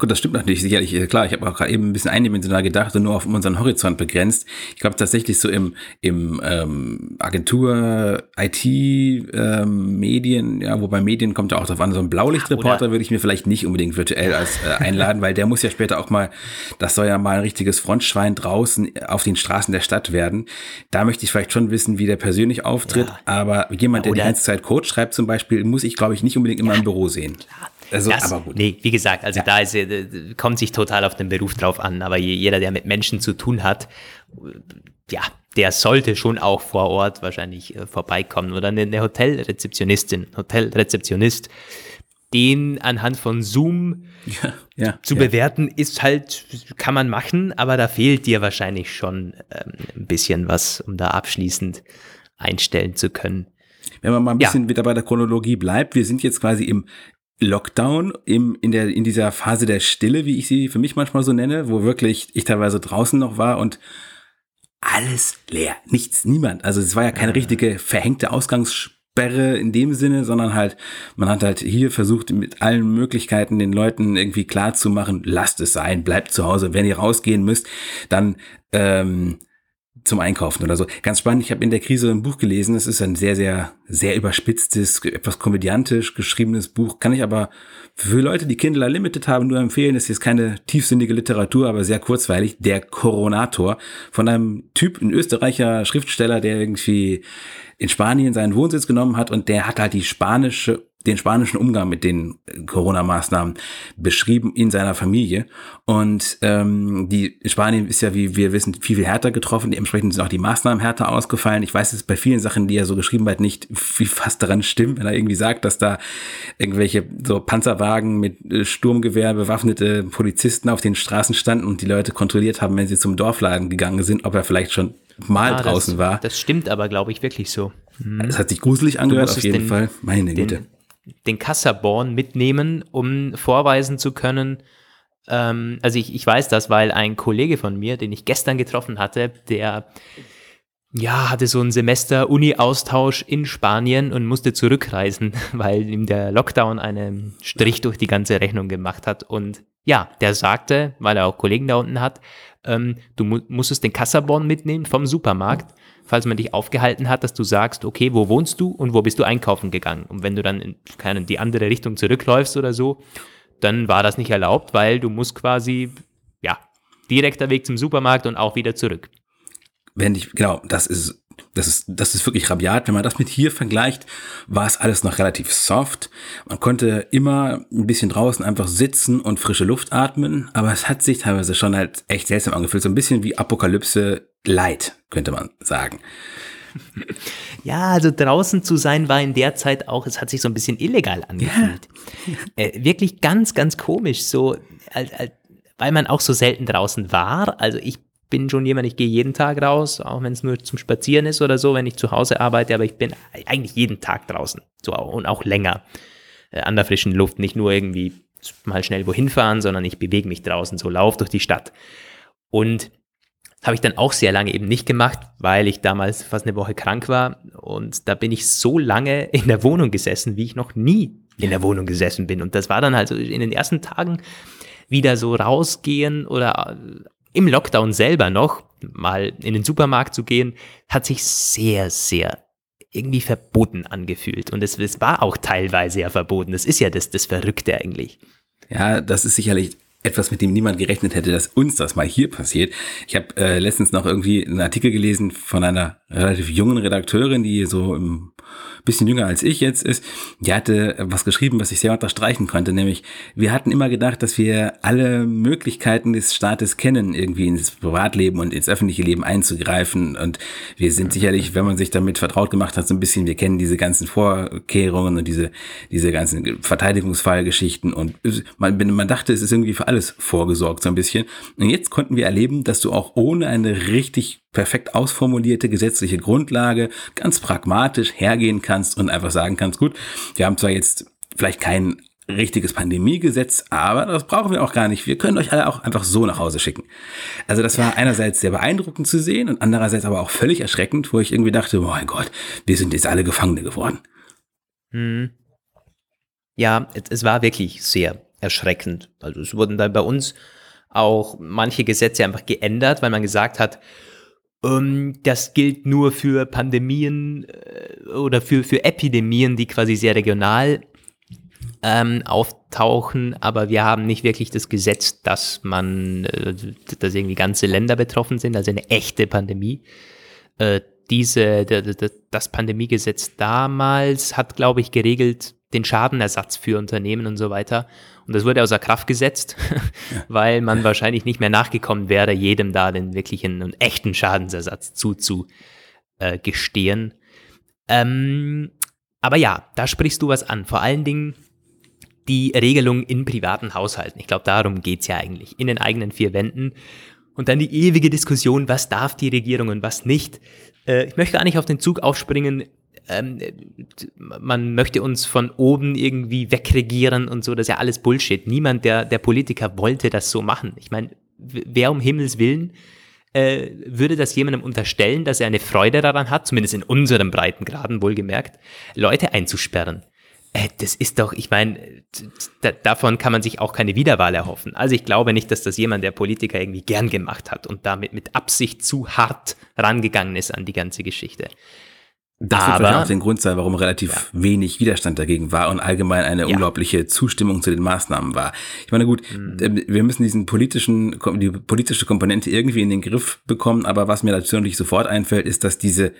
Gut, das stimmt natürlich sicherlich. Äh, Klar, ich habe auch gerade eben ein bisschen eindimensional gedacht und nur auf unseren Horizont begrenzt. Ich glaube tatsächlich so im, im ähm, Agentur, IT, ähm, Medien, ja, wobei Medien kommt ja auch drauf an, so ein Blaulichtreporter würde ich mir vielleicht nicht unbedingt virtuell als äh, einladen, weil der muss ja später auch mal, das soll ja mal ein richtiges Frontschwein draußen auf den Straßen der Stadt werden. Da möchte ich vielleicht schon wissen, wie der persönlich auftritt, Ja. aber jemand, der die ganze Zeit Code schreibt zum Beispiel, muss ich, glaube ich, nicht unbedingt immer im Büro sehen. Also, Das, aber gut. Nee, wie gesagt, also Ja. da ist, äh, kommt sich total auf den Beruf drauf an, aber je- jeder, der mit Menschen zu tun hat, äh, ja, der sollte schon auch vor Ort wahrscheinlich äh, vorbeikommen oder eine, eine Hotelrezeptionistin, Hotelrezeptionist, den anhand von Zoom Ja, ja, zu ja. bewerten, ist halt, kann man machen, aber da fehlt dir wahrscheinlich schon ähm, ein bisschen was, um da abschließend einstellen zu können. Wenn man mal ein bisschen wieder bei der Chronologie bleibt, wir sind jetzt quasi im Lockdown, im, in, der, in dieser Phase der Stille, wie ich sie für mich manchmal so nenne, wo wirklich ich teilweise draußen noch war und alles leer. Nichts, niemand. Also es war ja keine richtige verhängte Ausgangssperre in dem Sinne, sondern halt, man hat halt hier versucht, mit allen Möglichkeiten den Leuten irgendwie klar zu machen, lasst es sein, bleibt zu Hause. Wenn ihr rausgehen müsst, dann ähm, zum Einkaufen oder so. Ganz spannend, ich habe in der Krise ein Buch gelesen. Es ist ein sehr, sehr, sehr überspitztes, etwas komödiantisch geschriebenes Buch. Kann ich aber für Leute, die Kindle Unlimited haben, nur empfehlen. Das ist keine tiefsinnige Literatur, aber sehr kurzweilig. Der Coronator von einem Typ, ein Österreicher Schriftsteller, der irgendwie in Spanien seinen Wohnsitz genommen hat und der hat halt die spanische den spanischen Umgang mit den äh, Corona-Maßnahmen beschrieben in seiner Familie. Und ähm, die Spanien ist ja, wie wir wissen, viel, viel härter getroffen. Dementsprechend sind auch die Maßnahmen härter ausgefallen. Ich weiß es bei vielen Sachen, die er so geschrieben hat, nicht, wie fast daran stimmt, wenn er irgendwie sagt, dass da irgendwelche so Panzerwagen mit äh, Sturmgewehr bewaffnete Polizisten auf den Straßen standen und die Leute kontrolliert haben, wenn sie zum Dorfladen gegangen sind, ob er vielleicht schon mal Ah, draußen das, war. Das stimmt aber, glaube ich, wirklich so. Das hat sich gruselig angehört, auf jeden den- Fall. Meine Güte. Den, Kassaborn mitnehmen, um vorweisen zu können, ähm, also ich, ich weiß das, weil ein Kollege von mir, den ich gestern getroffen hatte, der ja, hatte so ein Semester Uni-Austausch in Spanien und musste zurückreisen, weil ihm der Lockdown einen Strich durch die ganze Rechnung gemacht hat. Und ja, der sagte, weil er auch Kollegen da unten hat, ähm, du mu musstest den Kassaborn mitnehmen vom Supermarkt, falls man dich aufgehalten hat, dass du sagst, okay, wo wohnst du und wo bist du einkaufen gegangen? Und wenn du dann in keine, die andere Richtung zurückläufst oder so, dann war das nicht erlaubt, weil du musst quasi, ja, direkter Weg zum Supermarkt und auch wieder zurück. wenn ich, genau, das ist Das ist, das ist wirklich rabiat. Wenn man das mit hier vergleicht, war es alles noch relativ soft. Man konnte immer ein bisschen draußen einfach sitzen und frische Luft atmen, aber es hat sich teilweise schon halt echt seltsam angefühlt. So ein bisschen wie Apokalypse Light, könnte man sagen. Ja, also draußen zu sein war in der Zeit auch, es hat sich so ein bisschen illegal angefühlt. Ja. Äh, wirklich ganz, ganz komisch, so, weil man auch so selten draußen war. Also ich bin schon jemand, ich gehe jeden Tag raus, auch wenn es nur zum Spazieren ist oder so, wenn ich zu Hause arbeite, aber ich bin eigentlich jeden Tag draußen so, und auch länger äh, an der frischen Luft, nicht nur irgendwie mal schnell wohin fahren, sondern ich bewege mich draußen, so lauf durch die Stadt. Und habe ich dann auch sehr lange eben nicht gemacht, weil ich damals fast eine Woche krank war. Und da bin ich so lange in der Wohnung gesessen, wie ich noch nie in der Wohnung gesessen bin. Und das war dann halt so in den ersten Tagen wieder so rausgehen oder äh, im Lockdown selber noch mal in den Supermarkt zu gehen, hat sich sehr, sehr irgendwie verboten angefühlt. Und es, es war auch teilweise ja verboten. Das ist ja das, das Verrückte eigentlich. Ja, das ist sicherlich etwas, mit dem niemand gerechnet hätte, dass uns das mal hier passiert. Ich habe äh, letztens noch irgendwie einen Artikel gelesen von einer relativ jungen Redakteurin, die so im bisschen jünger als ich jetzt ist, die hatte was geschrieben, was ich sehr unterstreichen konnte, nämlich wir hatten immer gedacht, dass wir alle Möglichkeiten des Staates kennen, irgendwie ins Privatleben und ins öffentliche Leben einzugreifen. Und wir sind sicherlich, wenn man sich damit vertraut gemacht hat, so ein bisschen, wir kennen diese ganzen Vorkehrungen und diese, diese ganzen Verteidigungsfallgeschichten und man, man dachte, es ist irgendwie für alles vorgesorgt so ein bisschen. Und jetzt konnten wir erleben, dass du auch ohne eine richtig perfekt ausformulierte gesetzliche Grundlage ganz pragmatisch hergehen kannst und einfach sagen kannst, gut, wir haben zwar jetzt vielleicht kein richtiges Pandemiegesetz, aber das brauchen wir auch gar nicht. Wir können euch alle auch einfach so nach Hause schicken. Also das war einerseits sehr beeindruckend zu sehen und andererseits aber auch völlig erschreckend, wo ich irgendwie dachte, oh mein Gott, wir sind jetzt alle Gefangene geworden. Hm. Ja, es war wirklich sehr erschreckend. Also es wurden dann bei uns auch manche Gesetze einfach geändert, weil man gesagt hat, das gilt nur für Pandemien äh, oder für, für Epidemien, die quasi sehr regional ähm, auftauchen, aber wir haben nicht wirklich das Gesetz, dass man, äh, dass irgendwie ganze Länder betroffen sind, also eine echte Pandemie. Äh, diese, das Pandemiegesetz damals hat, glaube ich, geregelt den Schadenersatz für Unternehmen und so weiter. Und das wurde außer Kraft gesetzt, weil man wahrscheinlich nicht mehr nachgekommen wäre, jedem da den wirklichen und echten Schadensersatz zuzugestehen. Ähm, aber ja, da sprichst du was an. Vor allen Dingen die Regelung in privaten Haushalten. Ich glaube, darum geht's ja eigentlich. In den eigenen vier Wänden. Und dann die ewige Diskussion, was darf die Regierung und was nicht. Äh, ich möchte gar nicht auf den Zug aufspringen, ähm, man möchte uns von oben irgendwie wegregieren und so, das ist ja alles Bullshit. Niemand der, der Politiker wollte das so machen. Ich meine, wer um Himmels Willen äh, würde das jemandem unterstellen, dass er eine Freude daran hat, zumindest in unseren Breitengraden wohlgemerkt, Leute einzusperren. Äh, das ist doch, ich meine, davon kann man sich auch keine Wiederwahl erhoffen. Also ich glaube nicht, dass das jemand, der Politiker irgendwie gern gemacht hat und damit mit Absicht zu hart rangegangen ist an die ganze Geschichte. Das wird vielleicht auch den Grund sein, warum relativ ja. wenig Widerstand dagegen war und allgemein eine ja. unglaubliche Zustimmung zu den Maßnahmen war. Ich meine, gut, mhm. wir müssen diesen politischen, die politische Komponente irgendwie in den Griff bekommen, aber was mir natürlich sofort einfällt, ist, dass diese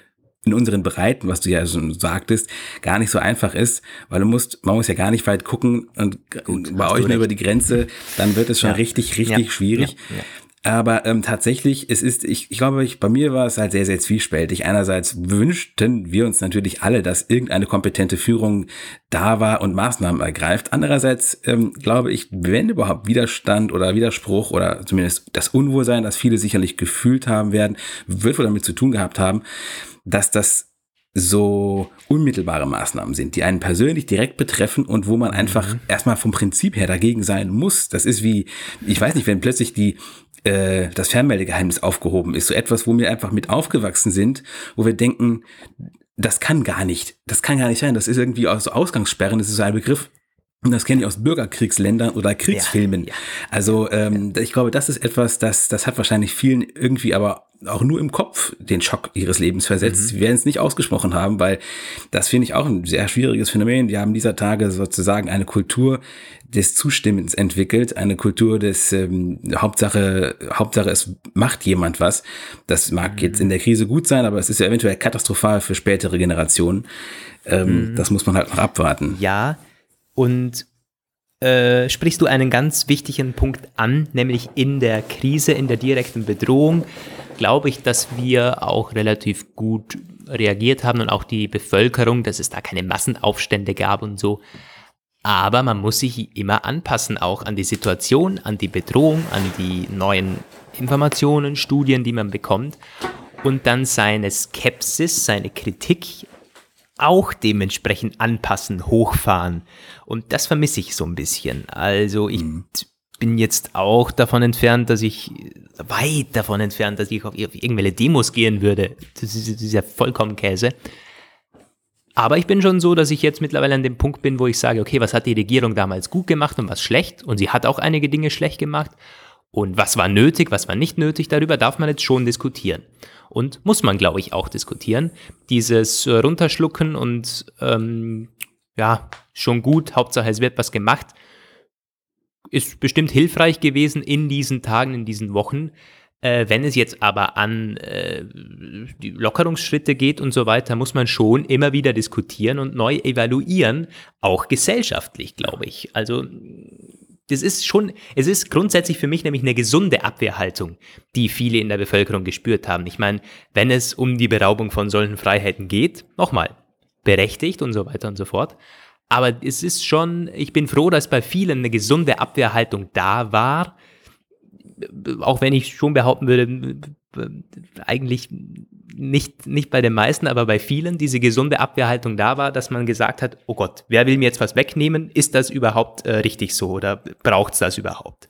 in unseren Breiten, was du ja schon sagtest, gar nicht so einfach ist, weil du musst, man muss ja gar nicht weit gucken und Gut, bei euch nur über die Grenze, dann wird es schon ja. richtig, richtig schwierig. Aber ähm, tatsächlich, es ist, ich, ich glaube, ich, bei mir war es halt sehr, sehr zwiespältig. Einerseits wünschten wir uns natürlich alle, dass irgendeine kompetente Führung da war und Maßnahmen ergreift. Andererseits ähm, glaube ich, wenn überhaupt Widerstand oder Widerspruch oder zumindest das Unwohlsein, das viele sicherlich gefühlt haben werden, wird wohl damit zu tun gehabt haben, dass das so unmittelbare Maßnahmen sind, die einen persönlich direkt betreffen und wo man einfach mhm. erstmal vom Prinzip her dagegen sein muss. Das ist wie, ich weiß nicht, wenn plötzlich die äh, das Fernmeldegeheimnis aufgehoben ist. So etwas, wo wir einfach mit aufgewachsen sind, wo wir denken, das kann gar nicht, das kann gar nicht sein. Das ist irgendwie aus Ausgangssperren, das ist so ein Begriff. Und das kenne ich aus Bürgerkriegsländern oder Kriegsfilmen. Ja, ja. Also ähm, ich glaube, das ist etwas, das, das hat wahrscheinlich vielen irgendwie aber auch nur im Kopf den Schock ihres Lebens versetzt. Mhm. Sie werden es nicht ausgesprochen haben, weil das finde ich auch ein sehr schwieriges Phänomen. Wir haben dieser Tage sozusagen eine Kultur des Zustimmens entwickelt, eine Kultur des ähm, Hauptsache, Hauptsache es macht jemand was. Das mag mhm. jetzt in der Krise gut sein, aber es ist ja eventuell katastrophal für spätere Generationen. Ähm, mhm. Das muss man halt noch abwarten. Ja, und äh, sprichst du einen ganz wichtigen Punkt an, nämlich in der Krise, in der direkten Bedrohung, glaube ich, dass wir auch relativ gut reagiert haben und auch die Bevölkerung, dass es da keine Massenaufstände gab und so. Aber man muss sich immer anpassen, auch an die Situation, an die Bedrohung, an die neuen Informationen, Studien, die man bekommt. Und dann seine Skepsis, seine Kritik auch dementsprechend anpassen, hochfahren. Und das vermisse ich so ein bisschen. Also ich mhm. Bin jetzt auch davon entfernt, dass ich, weit davon entfernt, dass ich auf irgendwelche Demos gehen würde. Das ist, das ist ja vollkommen Käse. Aber ich bin schon so, dass ich jetzt mittlerweile an dem Punkt bin, wo ich sage, okay, was hat die Regierung damals gut gemacht und was schlecht? Und sie hat auch einige Dinge schlecht gemacht. Und was war nötig, was war nicht nötig, darüber darf man jetzt schon diskutieren und muss man, glaube ich, auch diskutieren. Dieses äh, Runterschlucken und ähm, ja, schon gut, Hauptsache es wird was gemacht, ist bestimmt hilfreich gewesen in diesen Tagen, in diesen Wochen. Äh, wenn es jetzt aber an äh, die Lockerungsschritte geht und so weiter, muss man schon immer wieder diskutieren und neu evaluieren, auch gesellschaftlich, glaube ich. Also das ist schon, es ist grundsätzlich für mich nämlich eine gesunde Abwehrhaltung, die viele in der Bevölkerung gespürt haben. Ich meine, wenn es um die Beraubung von solchen Freiheiten geht, nochmal, berechtigt und so weiter und so fort. Aber es ist schon, ich bin froh, dass bei vielen eine gesunde Abwehrhaltung da war. Auch wenn ich schon behaupten würde, eigentlich nicht, nicht bei den meisten, aber bei vielen diese gesunde Abwehrhaltung da war, dass man gesagt hat, oh Gott, wer will mir jetzt was wegnehmen? Ist das überhaupt äh, richtig so oder braucht es das überhaupt?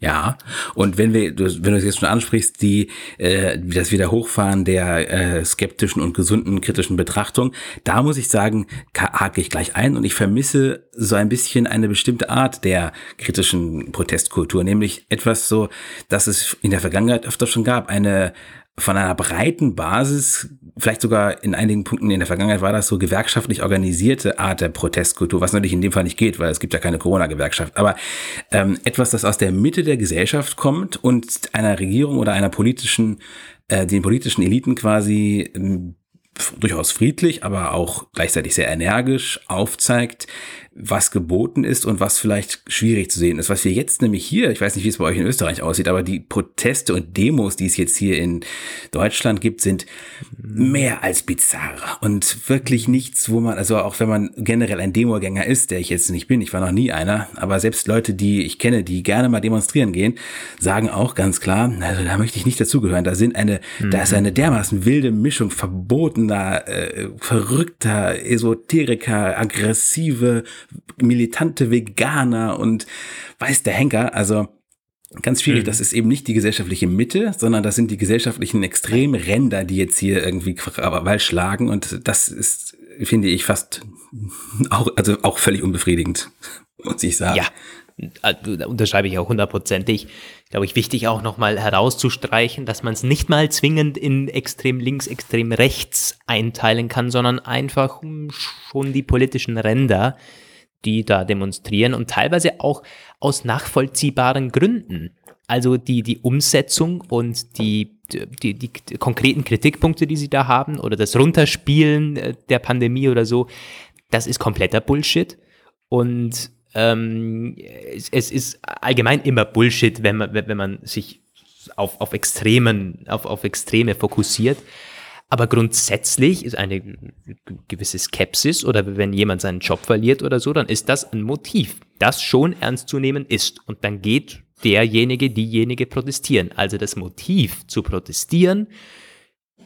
Ja, und wenn wir, wenn du es jetzt schon ansprichst, die äh, das Wiederhochfahren der äh, skeptischen und gesunden kritischen Betrachtung, da muss ich sagen, hake ich gleich ein und ich vermisse so ein bisschen eine bestimmte Art der kritischen Protestkultur, nämlich etwas so, dass es in der Vergangenheit öfter schon gab, eine von einer breiten Basis, vielleicht sogar in einigen Punkten in der Vergangenheit war das so gewerkschaftlich organisierte Art der Protestkultur, was natürlich in dem Fall nicht geht, weil es gibt ja keine Corona-Gewerkschaft, aber ähm, etwas, das aus der Mitte der Gesellschaft kommt und einer Regierung oder einer politischen, äh, den politischen Eliten quasi ähm, durchaus friedlich, aber auch gleichzeitig sehr energisch aufzeigt, was geboten ist und was vielleicht schwierig zu sehen ist. Was wir jetzt nämlich hier, ich weiß nicht, wie es bei euch in Österreich aussieht, aber die Proteste und Demos, die es jetzt hier in Deutschland gibt, sind mehr als bizarr und wirklich nichts, wo man, also auch wenn man generell ein Demogänger ist, der ich jetzt nicht bin, ich war noch nie einer, aber selbst Leute, die ich kenne, die gerne mal demonstrieren gehen, sagen auch ganz klar, also da möchte ich nicht dazugehören. Da sind eine, mhm. da ist eine dermaßen wilde Mischung verbotener, äh, verrückter, Esoteriker, aggressive, militante Veganer und weiß der Henker. Also ganz schwierig. Mhm. Das ist eben nicht die gesellschaftliche Mitte, sondern das sind die gesellschaftlichen Extremränder, die jetzt hier irgendwie Krawall schlagen. Und das ist, finde ich, fast auch, also auch völlig unbefriedigend, muss ich sagen. Ja, da unterschreibe ich auch hundertprozentig. Glaube ich, wichtig auch nochmal herauszustreichen, dass man es nicht mal zwingend in extrem links, extrem rechts einteilen kann, sondern einfach schon die politischen Ränder die da demonstrieren und teilweise auch aus nachvollziehbaren Gründen. Also die, die Umsetzung und die, die, die, konkreten Kritikpunkte, die sie da haben oder das Runterspielen äh, der Pandemie oder so, das ist kompletter Bullshit. Und ähm, es, es ist allgemein immer Bullshit, wenn man, wenn man sich auf, auf Extremen, auf, auf Extreme fokussiert. Aber grundsätzlich ist eine gewisse Skepsis oder wenn jemand seinen Job verliert oder so, dann ist das ein Motiv, das schon ernst zu nehmen ist. Und dann geht derjenige, diejenige protestieren. Also das Motiv zu protestieren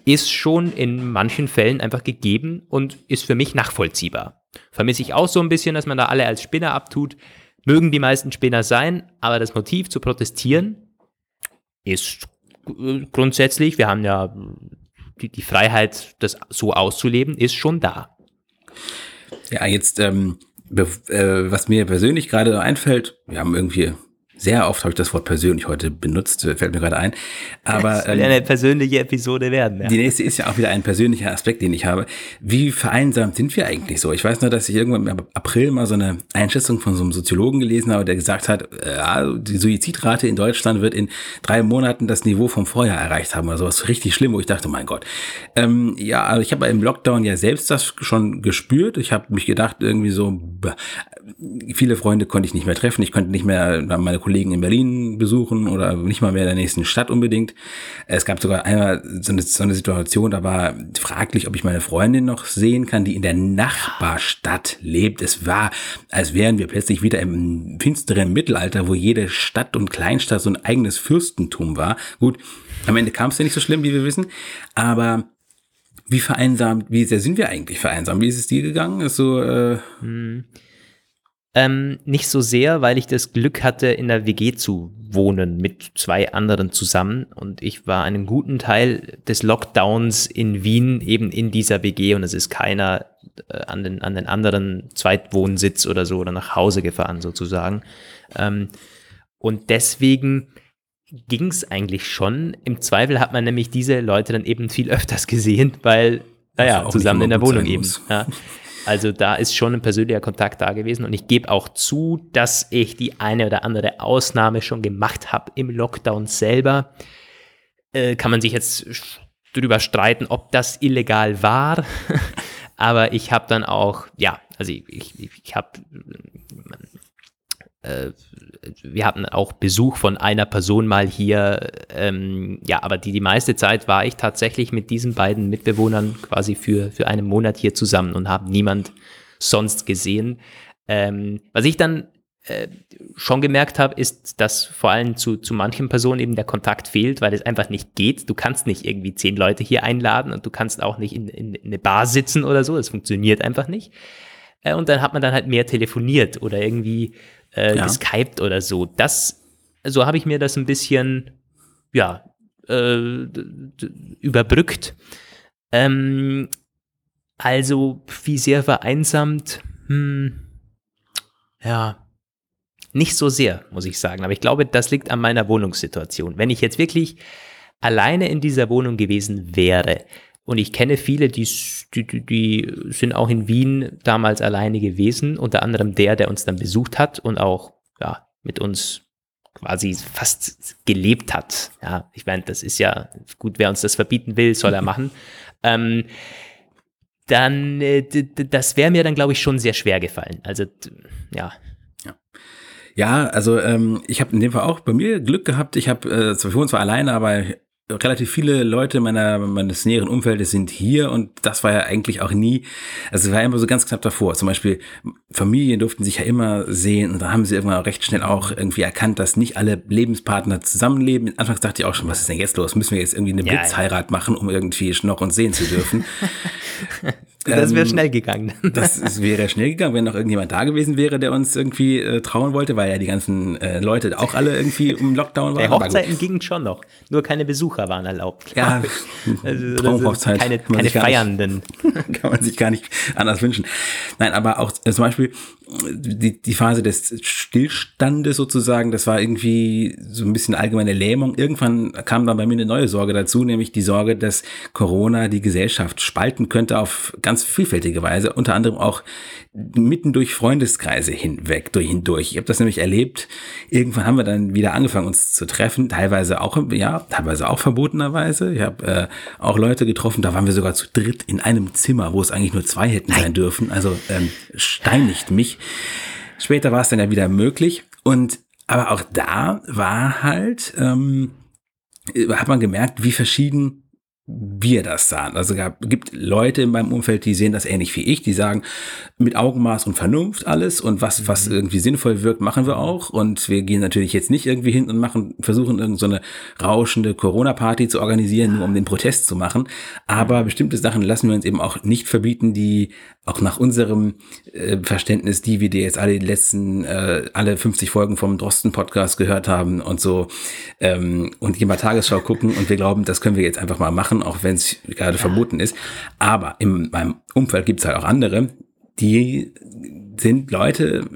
ist schon in manchen Fällen einfach gegeben und ist für mich nachvollziehbar. Vermisse ich auch so ein bisschen, dass man da alle als Spinner abtut. Mögen die meisten Spinner sein, aber das Motiv zu protestieren ist grundsätzlich, wir haben ja die, die Freiheit, das so auszuleben, ist schon da. Ja, jetzt, ähm, äh, was mir persönlich gerade einfällt, wir haben irgendwie Sehr oft habe ich das Wort persönlich heute benutzt, fällt mir gerade ein. Aber es will ähm, eine persönliche Episode werden. Ja. Die nächste ist ja auch wieder ein persönlicher Aspekt, den ich habe. Wie vereinsamt sind wir eigentlich so? Ich weiß nur, dass ich irgendwann im April mal so eine Einschätzung von so einem Soziologen gelesen habe, der gesagt hat, ja, die Suizidrate in Deutschland wird in drei Monaten das Niveau vom Vorjahr erreicht haben. Also was richtig schlimm, wo ich dachte, mein Gott. Ähm, ja, also ich habe im Lockdown ja selbst das schon gespürt. Ich habe mich gedacht, irgendwie so, viele Freunde konnte ich nicht mehr treffen. Ich konnte nicht mehr meine Kollegen in Berlin besuchen oder nicht mal mehr in der nächsten Stadt unbedingt. Es gab sogar einmal so eine, so eine Situation, da war fraglich, ob ich meine Freundin noch sehen kann, die in der Nachbarstadt lebt. Es war, als wären wir plötzlich wieder im finsteren Mittelalter, wo jede Stadt und Kleinstadt so ein eigenes Fürstentum war. Gut, am Ende kam es ja nicht so schlimm, wie wir wissen, aber wie vereinsamt, wie sehr sind wir eigentlich vereinsamt? Wie ist es dir gegangen? Ist so, äh, hm. Ähm, nicht so sehr, weil ich das Glück hatte, in der WG zu wohnen mit zwei anderen zusammen. Und ich war einen guten Teil des Lockdowns in Wien eben in dieser WG und es ist keiner äh, an, den, an den anderen Zweitwohnsitz oder so oder nach Hause gefahren sozusagen. Ähm, und deswegen ging es eigentlich schon. Im Zweifel hat man nämlich diese Leute dann eben viel öfters gesehen, weil, naja, zusammen in der Wohnung eben. Ja. Also da ist schon ein persönlicher Kontakt da gewesen und ich gebe auch zu, dass ich die eine oder andere Ausnahme schon gemacht habe im Lockdown selber. Äh, kann man sich jetzt drüber streiten, ob das illegal war. Aber ich habe dann auch, ja, also ich, ich, ich habe wir hatten auch Besuch von einer Person mal hier, ähm, ja, aber die, die meiste Zeit war ich tatsächlich mit diesen beiden Mitbewohnern quasi für, für einen Monat hier zusammen und habe niemand sonst gesehen. Ähm, was ich dann äh, schon gemerkt habe, ist, dass vor allem zu, zu manchen Personen eben der Kontakt fehlt, weil es einfach nicht geht. Du kannst nicht irgendwie zehn Leute hier einladen und du kannst auch nicht in, in, in eine Bar sitzen oder so. Das funktioniert einfach nicht. Äh, und dann hat man dann halt mehr telefoniert oder irgendwie äh, ja. geskypt oder so. Das, so habe ich mir das ein bisschen, ja, äh, überbrückt. Ähm, also, wie sehr vereinsamt, hm, ja, nicht so sehr, muss ich sagen. Aber ich glaube, das liegt an meiner Wohnungssituation. Wenn ich jetzt wirklich alleine in dieser Wohnung gewesen wäre, und ich kenne viele, die, die, die sind auch in Wien damals alleine gewesen, unter anderem der, der uns dann besucht hat und auch ja, mit uns quasi fast gelebt hat. Ja, ich meine, das ist ja gut, wer uns das verbieten will, soll er machen. ähm, dann, äh, das wäre mir dann, glaube ich, schon sehr schwer gefallen. Also, ja. Ja, also ähm, ich habe in dem Fall auch bei mir Glück gehabt. Ich habe äh, zwar für uns zwar alleine, aber relativ viele Leute meiner, meines näheren Umfeldes sind hier und das war ja eigentlich auch nie, also es war immer so ganz knapp davor. Zum Beispiel Familien durften sich ja immer sehen und da haben sie irgendwann recht schnell auch irgendwie erkannt, dass nicht alle Lebenspartner zusammenleben. Anfangs dachte ich auch schon, was ist denn jetzt los? Müssen wir jetzt irgendwie eine ja, Blitzheirat ja. machen, um irgendwie noch uns sehen zu dürfen? Das wäre ähm, schnell gegangen. Das wäre schnell gegangen, wenn noch irgendjemand da gewesen wäre, der uns irgendwie äh, trauen wollte, weil ja die ganzen äh, Leute auch alle irgendwie im Lockdown waren. Die Hochzeiten gingen schon noch, nur keine Besucher waren erlaubt. Ja, also, Traumhochzeit. Keine, keine Feiernden. Nicht, kann man sich gar nicht anders wünschen. Nein, aber auch äh, zum Beispiel die, die Phase des Stillstandes sozusagen, das war irgendwie so ein bisschen allgemeine Lähmung. Irgendwann kam dann bei mir eine neue Sorge dazu, nämlich die Sorge, dass Corona die Gesellschaft spalten könnte auf ganz vielfältige Weise, unter anderem auch mitten durch Freundeskreise hinweg, durch hindurch. Ich habe das nämlich erlebt. Irgendwann haben wir dann wieder angefangen, uns zu treffen, teilweise auch, ja, teilweise auch verbotenerweise. Ich habe äh, auch Leute getroffen, da waren wir sogar zu dritt in einem Zimmer, wo es eigentlich nur zwei hätten sein dürfen. Also ähm, steinigt mich. Später war es dann ja wieder möglich. Und aber auch da war halt, ähm, hat man gemerkt, wie verschieden wir das sahen. Also gab, gibt Leute in meinem Umfeld, die sehen das ähnlich wie ich, die sagen, mit Augenmaß und Vernunft alles und was, was mhm. irgendwie sinnvoll wirkt, machen wir auch. Und wir gehen natürlich jetzt nicht irgendwie hin und machen, versuchen irgendeine so rauschende Corona-Party zu organisieren, nur um den Protest zu machen. Aber mhm. bestimmte Sachen lassen wir uns eben auch nicht verbieten, die auch nach unserem äh, Verständnis, die wir dir jetzt alle die letzten, äh, alle 50 Folgen vom Drosten-Podcast gehört haben und so, ähm, und hier mal Tagesschau gucken und wir glauben, das können wir jetzt einfach mal machen, auch wenn es gerade ja. verboten ist. Aber in meinem Umfeld gibt es halt auch andere, die sind Leute,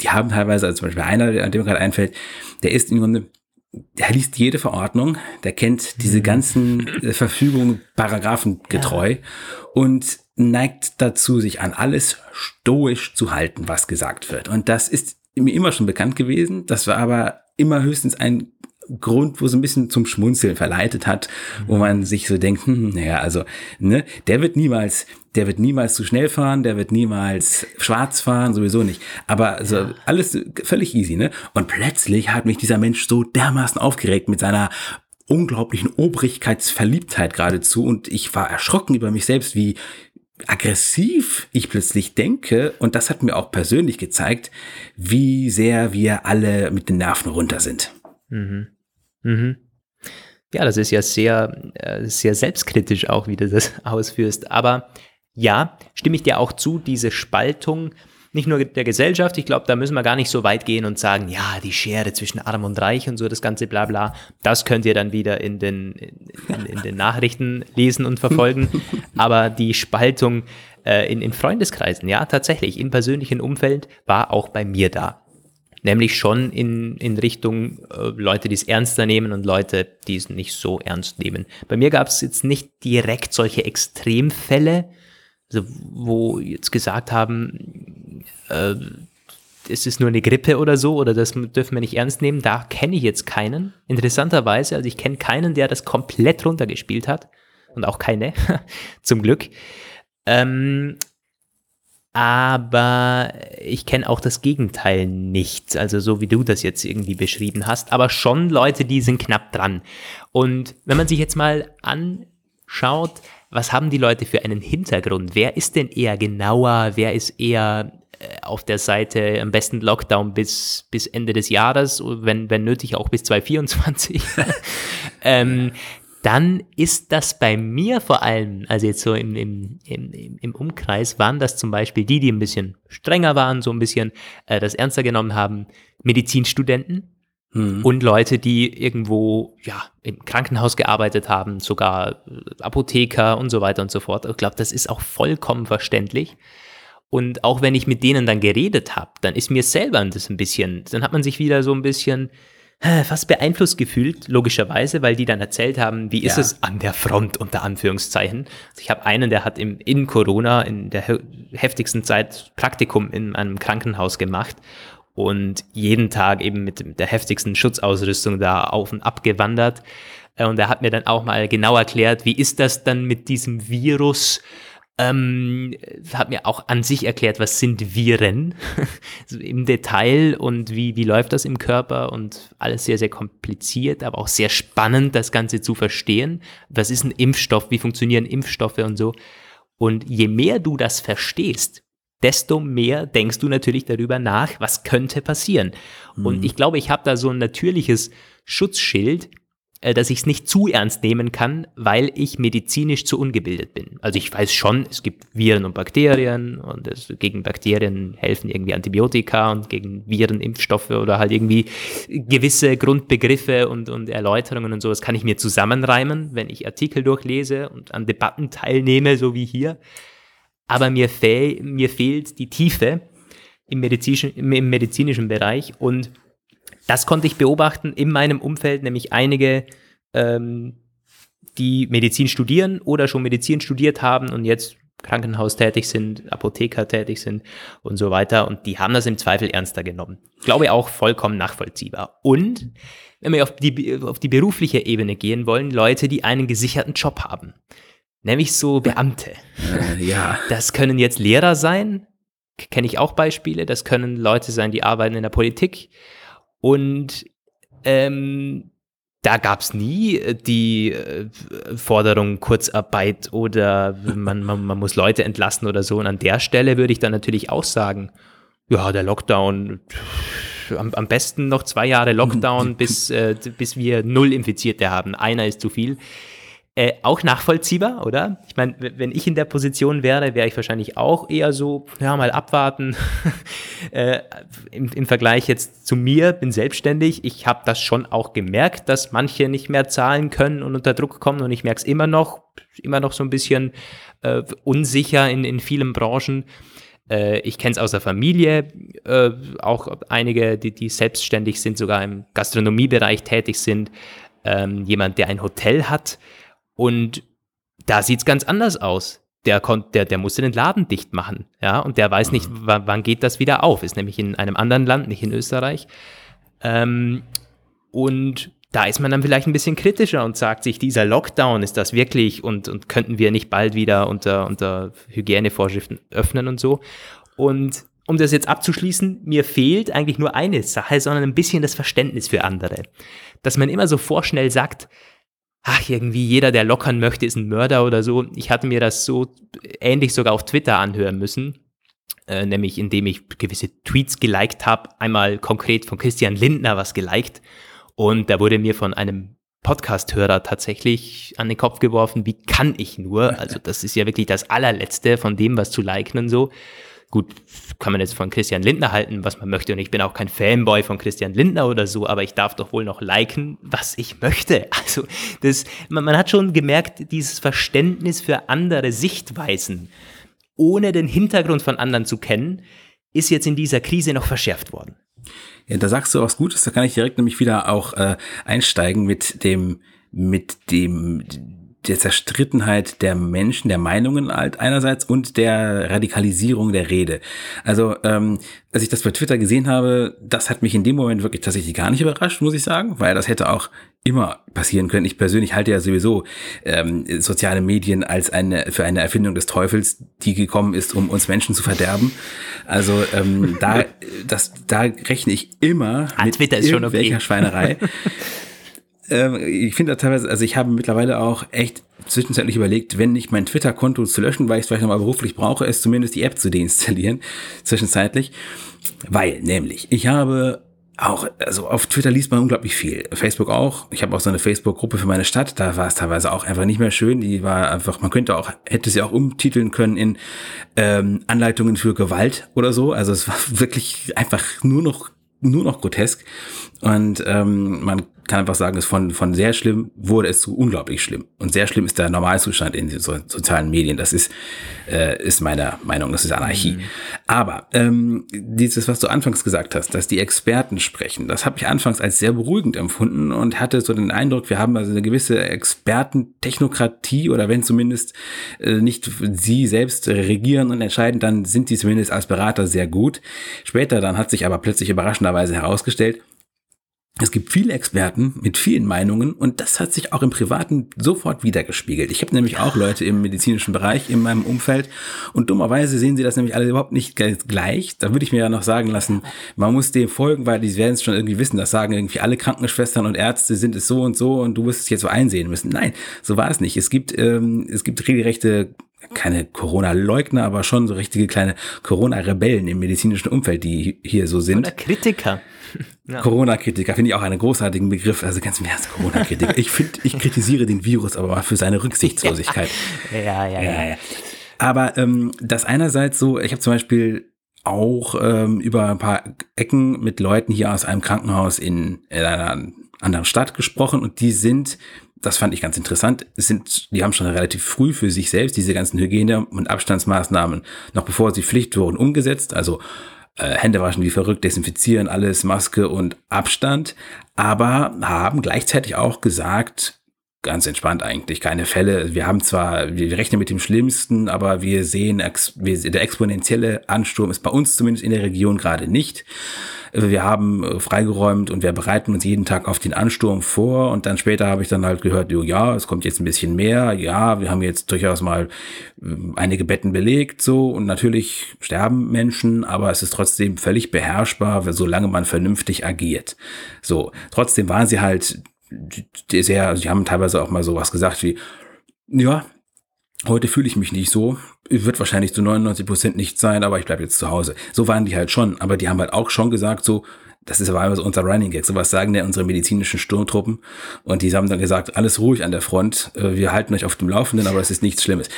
die haben teilweise, also zum Beispiel einer, an dem mir gerade einfällt, der ist im Grunde, der liest jede Verordnung, der kennt diese mhm. ganzen äh, Verfügungen paragraphengetreu ja. und neigt dazu, sich an alles stoisch zu halten, was gesagt wird. Und das ist mir immer schon bekannt gewesen. Das war aber immer höchstens ein Grund, wo so ein bisschen zum Schmunzeln verleitet hat, wo man sich so denkt, hm, naja, also, ne, der wird niemals, der wird niemals zu schnell fahren, der wird niemals schwarz fahren, sowieso nicht. Aber also ja. alles völlig easy, ne? Und plötzlich hat mich dieser Mensch so dermaßen aufgeregt mit seiner unglaublichen Obrigkeitsverliebtheit geradezu und ich war erschrocken über mich selbst, wie aggressiv ich plötzlich denke und das hat mir auch persönlich gezeigt, wie sehr wir alle mit den Nerven runter sind. Mhm. Mhm. Ja, das ist ja sehr, äh, sehr selbstkritisch auch, wie du das ausführst. Aber ja, stimme ich dir auch zu, diese Spaltung, nicht nur der Gesellschaft, ich glaube, da müssen wir gar nicht so weit gehen und sagen, ja, die Schere zwischen Arm und Reich und so, das ganze Blabla, das könnt ihr dann wieder in den, in, in den Nachrichten lesen und verfolgen. Aber die Spaltung äh, in, in Freundeskreisen, ja, tatsächlich, im persönlichen Umfeld war auch bei mir da nämlich schon in, in Richtung äh, Leute, die es ernster nehmen und Leute, die es nicht so ernst nehmen. Bei mir gab es jetzt nicht direkt solche Extremfälle, also wo jetzt gesagt haben, äh, es ist nur eine Grippe oder so oder das dürfen wir nicht ernst nehmen. Da kenne ich jetzt keinen. Interessanterweise, also ich kenne keinen, der das komplett runtergespielt hat und auch keine, zum Glück. Ähm, aber ich kenne auch das Gegenteil nicht, also so wie du das jetzt irgendwie beschrieben hast, aber schon Leute, die sind knapp dran. Und wenn man sich jetzt mal anschaut, was haben die Leute für einen Hintergrund? Wer ist denn eher genauer? Wer ist eher äh, auf der Seite am besten Lockdown bis, bis Ende des Jahres, wenn, wenn nötig auch bis 2024? ähm, dann ist das bei mir vor allem, also jetzt so im, im, im, im Umkreis, waren das zum Beispiel die, die ein bisschen strenger waren, so ein bisschen äh, das ernster genommen haben, Medizinstudenten hm. und Leute, die irgendwo ja im Krankenhaus gearbeitet haben, sogar äh, Apotheker und so weiter und so fort. Ich glaube, das ist auch vollkommen verständlich. Und auch wenn ich mit denen dann geredet habe, dann ist mir selber das ein bisschen, dann hat man sich wieder so ein bisschen fast beeinflusst gefühlt, logischerweise, weil die dann erzählt haben, wie ist ja. es an der Front unter Anführungszeichen. Also ich habe einen, der hat im, in Corona in der heftigsten Zeit Praktikum in einem Krankenhaus gemacht und jeden Tag eben mit der heftigsten Schutzausrüstung da auf und ab gewandert. Äh, und er hat mir dann auch mal genau erklärt, wie ist das dann mit diesem Virus? Ähm, hat mir auch an sich erklärt, was sind Viren im Detail und wie, wie läuft das im Körper und alles sehr, sehr kompliziert, aber auch sehr spannend, das Ganze zu verstehen. Was ist ein Impfstoff? Wie funktionieren Impfstoffe und so? Und je mehr du das verstehst, desto mehr denkst du natürlich darüber nach, was könnte passieren. Mhm. Und ich glaube, ich habe da so ein natürliches Schutzschild, dass ich es nicht zu ernst nehmen kann, weil ich medizinisch zu ungebildet bin. Also ich weiß schon, es gibt Viren und Bakterien und es, gegen Bakterien helfen irgendwie Antibiotika und gegen Viren Impfstoffe oder halt irgendwie gewisse Grundbegriffe und, und Erläuterungen und sowas kann ich mir zusammenreimen, wenn ich Artikel durchlese und an Debatten teilnehme, so wie hier. Aber mir, fehl, mir fehlt die Tiefe im medizinischen, im medizinischen Bereich und das konnte ich beobachten in meinem Umfeld, nämlich einige, ähm, die Medizin studieren oder schon Medizin studiert haben und jetzt Krankenhaus tätig sind, Apotheker tätig sind und so weiter. Und die haben das im Zweifel ernster genommen. Ich glaube auch vollkommen nachvollziehbar. Und wenn wir auf die, auf die berufliche Ebene gehen wollen, Leute, die einen gesicherten Job haben. Nämlich so Beamte. Äh, ja. Das können jetzt Lehrer sein, kenne ich auch Beispiele. Das können Leute sein, die arbeiten in der Politik. Und ähm, da gab es nie äh, die äh, Forderung Kurzarbeit oder man, man, man muss Leute entlassen oder so. Und an der Stelle würde ich dann natürlich auch sagen, ja, der Lockdown, am, am besten noch zwei Jahre Lockdown, bis, äh, bis wir null Infizierte haben. Einer ist zu viel. Äh, auch nachvollziehbar, oder? Ich meine, wenn ich in der Position wäre, wäre ich wahrscheinlich auch eher so, ja, mal abwarten. äh, im, im, Vergleich jetzt zu mir, bin selbstständig. Ich habe das schon auch gemerkt, dass manche nicht mehr zahlen können und unter Druck kommen und ich merke es immer noch, immer noch so ein bisschen äh, unsicher in, in vielen Branchen. Äh, ich kenne es aus der Familie, äh, auch einige, die, die selbstständig sind, sogar im Gastronomiebereich tätig sind. Ähm, jemand, der ein Hotel hat. Und da sieht es ganz anders aus. Der, der, der musste den Laden dicht machen, ja, und der weiß nicht, mhm. wann geht das wieder auf. Ist nämlich in einem anderen Land, nicht in Österreich. Ähm, und da ist man dann vielleicht ein bisschen kritischer und sagt sich, dieser Lockdown, ist das wirklich und, und könnten wir nicht bald wieder unter, unter Hygienevorschriften öffnen und so. Und um das jetzt abzuschließen, mir fehlt eigentlich nur eine Sache, sondern ein bisschen das Verständnis für andere. Dass man immer so vorschnell sagt, ach, irgendwie jeder, der lockern möchte, ist ein Mörder oder so. Ich hatte mir das so ähnlich sogar auf Twitter anhören müssen, äh, nämlich indem ich gewisse Tweets geliked habe. Einmal konkret von Christian Lindner was geliked und da wurde mir von einem Podcast-Hörer tatsächlich an den Kopf geworfen, wie kann ich nur? Also das ist ja wirklich das allerletzte von dem, was zu liken und so. Gut, kann man jetzt von Christian Lindner halten, was man möchte. Und ich bin auch kein Fanboy von Christian Lindner oder so, aber ich darf doch wohl noch liken, was ich möchte. Also das, man, man hat schon gemerkt, dieses Verständnis für andere Sichtweisen, ohne den Hintergrund von anderen zu kennen, ist jetzt in dieser Krise noch verschärft worden. Ja, da sagst du was Gutes, da kann ich direkt nämlich wieder auch äh, einsteigen mit dem, mit dem, der Zerstrittenheit der Menschen, der Meinungen halt einerseits und der Radikalisierung der Rede. Also, ähm, als ich das bei Twitter gesehen habe, das hat mich in dem Moment wirklich tatsächlich gar nicht überrascht, muss ich sagen, weil das hätte auch immer passieren können. Ich persönlich halte ja sowieso ähm, soziale Medien als eine für eine Erfindung des Teufels, die gekommen ist, um uns Menschen zu verderben. Also ähm, da, das, da rechne ich immer ah, mit Twitter ist schon okay. Schweinerei. ähm, ich finde teilweise, also ich habe mittlerweile auch echt zwischenzeitlich überlegt, wenn nicht mein Twitter-Konto zu löschen, weil ich es vielleicht nochmal beruflich brauche, ist zumindest die App zu deinstallieren, zwischenzeitlich. Weil, nämlich, ich habe auch, also auf Twitter liest man unglaublich viel. Facebook auch. Ich habe auch so eine Facebook-Gruppe für meine Stadt. Da war es teilweise auch einfach nicht mehr schön. Die war einfach, man könnte auch, hätte sie auch umtiteln können in ähm, Anleitungen für Gewalt oder so. Also es war wirklich einfach nur noch, nur noch grotesk. Und ähm, man kann einfach sagen, es von, von sehr schlimm wurde es zu unglaublich schlimm. Und sehr schlimm ist der Normalzustand in den so, sozialen Medien. Das ist, äh, ist meine Meinung, das ist Anarchie. Mhm. Aber ähm, dieses, was du anfangs gesagt hast, dass die Experten sprechen, das habe ich anfangs als sehr beruhigend empfunden und hatte so den Eindruck, wir haben also eine gewisse Expertentechnokratie oder wenn zumindest äh, nicht sie selbst regieren und entscheiden, dann sind die zumindest als Berater sehr gut. Später dann hat sich aber plötzlich überraschenderweise herausgestellt, es gibt viele Experten mit vielen Meinungen und das hat sich auch im Privaten sofort wiedergespiegelt. Ich habe nämlich auch Leute im medizinischen Bereich in meinem Umfeld und dummerweise sehen sie das nämlich alle überhaupt nicht gleich. Da würde ich mir ja noch sagen lassen, man muss dem folgen, weil die werden es schon irgendwie wissen. Das sagen irgendwie alle Krankenschwestern und Ärzte sind es so und so und du wirst es jetzt so einsehen müssen. Nein, so war es nicht. Es gibt, ähm, es gibt regelrechte keine Corona-Leugner, aber schon so richtige kleine Corona-Rebellen im medizinischen Umfeld, die hier so sind. Oder Kritiker. Ja. Corona-Kritiker finde ich auch einen großartigen Begriff. Also ganz im Ernst, Corona-Kritiker. Ich finde, ich kritisiere den Virus aber mal für seine Rücksichtslosigkeit. Ja, ja, ja. ja. Aber ähm, das einerseits so, ich habe zum Beispiel auch ähm, über ein paar Ecken mit Leuten hier aus einem Krankenhaus in, in einer anderen Stadt gesprochen und die sind das fand ich ganz interessant, sind, die haben schon relativ früh für sich selbst diese ganzen Hygiene- und Abstandsmaßnahmen, noch bevor sie Pflicht wurden, umgesetzt. Also äh, Hände waschen wie verrückt, desinfizieren alles, Maske und Abstand, aber haben gleichzeitig auch gesagt, ganz entspannt eigentlich, keine Fälle. Wir haben zwar, wir rechnen mit dem Schlimmsten, aber wir sehen, der exponentielle Ansturm ist bei uns zumindest in der Region gerade nicht. Wir haben äh, freigeräumt und wir bereiten uns jeden Tag auf den Ansturm vor und dann später habe ich dann halt gehört, ja, es kommt jetzt ein bisschen mehr, ja, wir haben jetzt durchaus mal äh, einige Betten belegt, so und natürlich sterben Menschen, aber es ist trotzdem völlig beherrschbar, solange man vernünftig agiert. So, trotzdem waren sie halt sehr, sie haben teilweise auch mal sowas gesagt wie, ja, heute fühle ich mich nicht so, wird wahrscheinlich zu 99 Prozent nicht sein, aber ich bleibe jetzt zu Hause. So waren die halt schon, aber die haben halt auch schon gesagt so, das ist aber immer so unser Running Gag. Sowas sagen ja unsere medizinischen Sturmtruppen. Und die haben dann gesagt, alles ruhig an der Front. Äh, wir halten euch auf dem Laufenden, aber es ist nichts Schlimmes.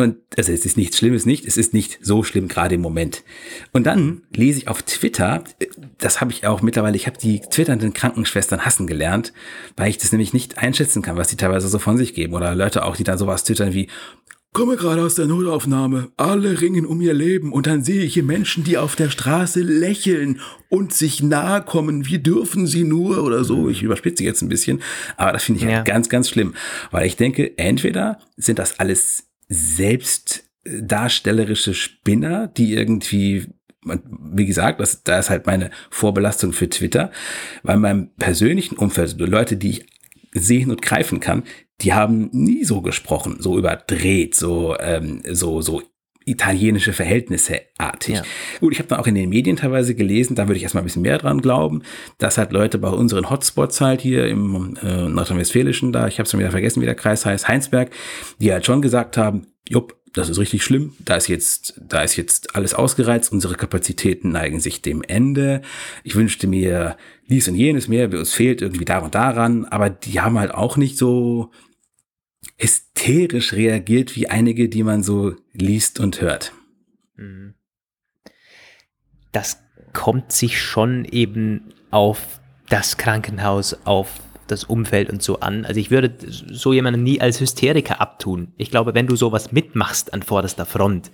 Und also es ist nichts Schlimmes nicht, es ist nicht so schlimm gerade im Moment. Und dann lese ich auf Twitter, das habe ich auch mittlerweile, ich habe die twitternden Krankenschwestern hassen gelernt, weil ich das nämlich nicht einschätzen kann, was die teilweise so von sich geben. Oder Leute auch, die dann sowas twittern wie, komme gerade aus der Notaufnahme, alle ringen um ihr Leben und dann sehe ich hier Menschen, die auf der Straße lächeln und sich nahe kommen, wie dürfen sie nur oder so. Ich überspitze jetzt ein bisschen, aber das finde ich ja. halt ganz, ganz schlimm, weil ich denke, entweder sind das alles selbstdarstellerische Spinner, die irgendwie wie gesagt, das, da ist halt meine Vorbelastung für Twitter, weil in meinem persönlichen Umfeld, Leute, die ich sehen und greifen kann, die haben nie so gesprochen, so überdreht, so, ähm, so, so italienische Verhältnisse artig. Ja. Gut, ich habe dann auch in den Medien teilweise gelesen, da würde ich erstmal ein bisschen mehr dran glauben, dass halt Leute bei unseren Hotspots halt hier im äh, Nordrhein-Westfälischen, da, ich habe es schon wieder vergessen, wie der Kreis heißt, Heinsberg, die halt schon gesagt haben, jupp, das ist richtig schlimm, da ist jetzt, da ist jetzt alles ausgereizt, unsere Kapazitäten neigen sich dem Ende. Ich wünschte mir dies und jenes mehr, uns fehlt irgendwie da und daran, aber die haben halt auch nicht so hysterisch reagiert wie einige, die man so liest und hört. Mhm. Das kommt sich schon eben auf das Krankenhaus, auf das Umfeld und so an. Also ich würde so jemanden nie als Hysteriker abtun. Ich glaube, wenn du sowas mitmachst an vorderster Front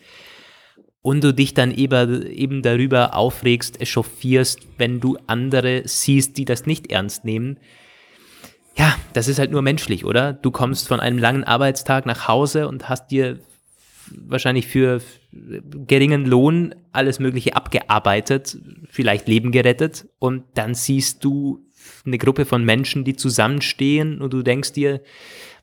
und du dich dann eben, eben darüber aufregst, echauffierst, wenn du andere siehst, die das nicht ernst nehmen, ja, das ist halt nur menschlich, oder? Du kommst von einem langen Arbeitstag nach Hause und hast dir wahrscheinlich für geringen Lohn alles Mögliche abgearbeitet, vielleicht Leben gerettet und dann siehst du eine Gruppe von Menschen, die zusammenstehen und du denkst dir,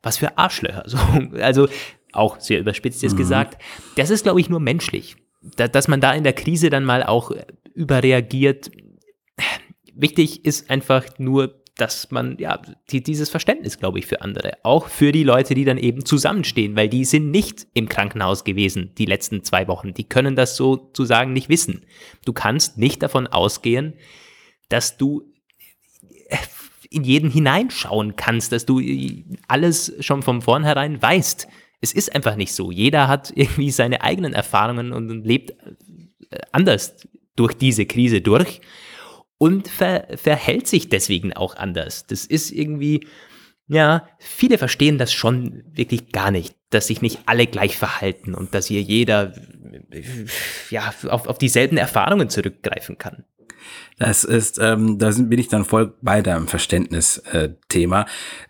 was für Arschlöcher. So, also auch sehr überspitzt jetzt mhm. gesagt. Das ist, glaube ich, nur menschlich. Da, dass man da in der Krise dann mal auch überreagiert. Wichtig ist einfach nur dass man, ja, die, dieses Verständnis, glaube ich, für andere, auch für die Leute, die dann eben zusammenstehen, weil die sind nicht im Krankenhaus gewesen die letzten zwei Wochen. Die können das sozusagen nicht wissen. Du kannst nicht davon ausgehen, dass du in jeden hineinschauen kannst, dass du alles schon von vornherein weißt. Es ist einfach nicht so. Jeder hat irgendwie seine eigenen Erfahrungen und lebt äh, anders durch diese Krise durch und ver verhält sich deswegen auch anders. Das ist irgendwie, ja, viele verstehen das schon wirklich gar nicht, dass sich nicht alle gleich verhalten und dass hier jeder ja, auf, auf dieselben Erfahrungen zurückgreifen kann. Das ist, ähm, da bin ich dann voll bei deinem Verständnisthema. Äh,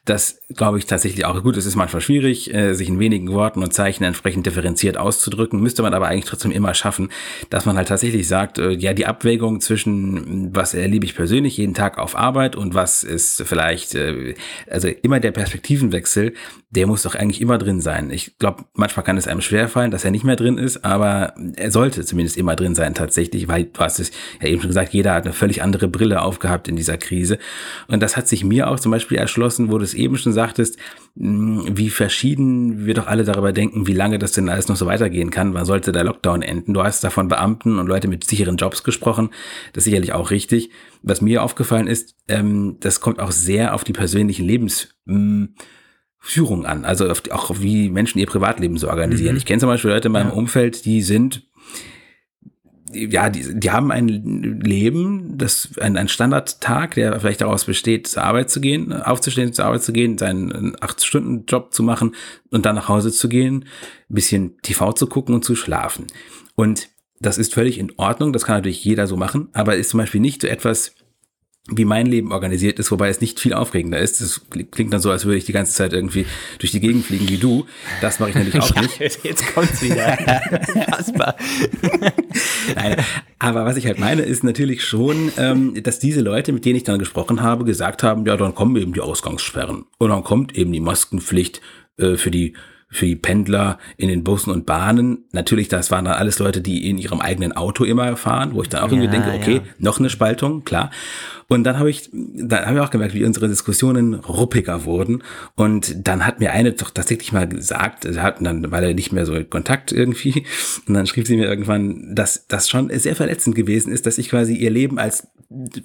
das glaube ich tatsächlich auch gut. Es ist manchmal schwierig, äh, sich in wenigen Worten und Zeichen entsprechend differenziert auszudrücken. Müsste man aber eigentlich trotzdem immer schaffen, dass man halt tatsächlich sagt, äh, ja, die Abwägung zwischen, was erlebe ich persönlich jeden Tag auf Arbeit und was ist vielleicht, äh, also immer der Perspektivenwechsel, der muss doch eigentlich immer drin sein. Ich glaube, manchmal kann es einem schwerfallen, dass er nicht mehr drin ist, aber er sollte zumindest immer drin sein tatsächlich, weil du hast es ja eben schon gesagt, jeder hat eine völlig andere Brille aufgehabt in dieser Krise. Und das hat sich mir auch zum Beispiel erschlossen, wo du es eben schon sagtest, wie verschieden wir doch alle darüber denken, wie lange das denn alles noch so weitergehen kann. Wann sollte der Lockdown enden? Du hast da von Beamten und Leute mit sicheren Jobs gesprochen. Das ist sicherlich auch richtig. Was mir aufgefallen ist, ähm, das kommt auch sehr auf die persönlichen Lebensführung an, also auch wie Menschen ihr Privatleben so organisieren. Mhm. Ich kenne zum Beispiel Leute in meinem ja. Umfeld, die sind ja, die, die haben ein Leben, das ein, ein Standardtag, der vielleicht daraus besteht, zur Arbeit zu gehen, aufzustehen, zur Arbeit zu gehen, seinen acht Stunden Job zu machen und dann nach Hause zu gehen, ein bisschen TV zu gucken und zu schlafen. Und das ist völlig in Ordnung, das kann natürlich jeder so machen, aber ist zum Beispiel nicht so etwas, wie mein Leben organisiert ist, wobei es nicht viel aufregender ist. Es klingt dann so, als würde ich die ganze Zeit irgendwie durch die Gegend fliegen wie du. Das mache ich natürlich auch nicht. Ja, jetzt kommt's wieder. Fassbar. Nein, aber was ich halt meine, ist natürlich schon, ähm, dass diese Leute, mit denen ich dann gesprochen habe, gesagt haben, ja, dann kommen eben die Ausgangssperren. Und dann kommt eben die Maskenpflicht äh, für die für die Pendler in den Bussen und Bahnen. Natürlich, das waren dann alles Leute, die in ihrem eigenen Auto immer fahren, wo ich dann auch ja, irgendwie denke, okay, ja. noch eine Spaltung, klar. Und dann habe ich, dann habe ich auch gemerkt, wie unsere Diskussionen ruppiger wurden. Und dann hat mir eine doch tatsächlich mal gesagt, sie hatten dann, weil er nicht mehr so Kontakt irgendwie. Und dann schrieb sie mir irgendwann, dass das schon sehr verletzend gewesen ist, dass ich quasi ihr Leben als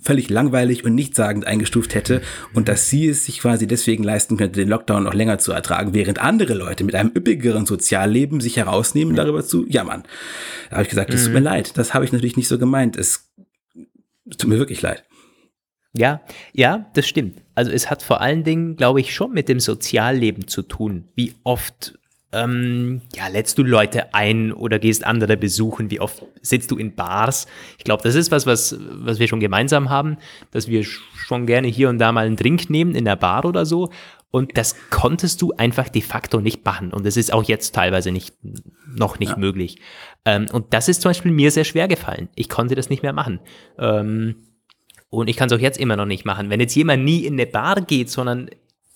völlig langweilig und nichtssagend eingestuft hätte und dass sie es sich quasi deswegen leisten könnte, den Lockdown noch länger zu ertragen, während andere Leute mit einem üppigeren Sozialleben sich herausnehmen, darüber zu jammern. Da habe ich gesagt, es tut mir mhm. leid, das habe ich natürlich nicht so gemeint. Es tut mir wirklich leid. Ja, ja, das stimmt. Also es hat vor allen Dingen, glaube ich, schon mit dem Sozialleben zu tun. Wie oft ähm, ja, lädst du Leute ein oder gehst andere besuchen? Wie oft sitzt du in Bars? Ich glaube, das ist was, was, was wir schon gemeinsam haben, dass wir schon gerne hier und da mal einen Drink nehmen in der Bar oder so. Und das konntest du einfach de facto nicht machen. Und das ist auch jetzt teilweise nicht, noch nicht ja. möglich. Ähm, und das ist zum Beispiel mir sehr schwer gefallen. Ich konnte das nicht mehr machen. Ähm, und ich kann es auch jetzt immer noch nicht machen. Wenn jetzt jemand nie in eine Bar geht, sondern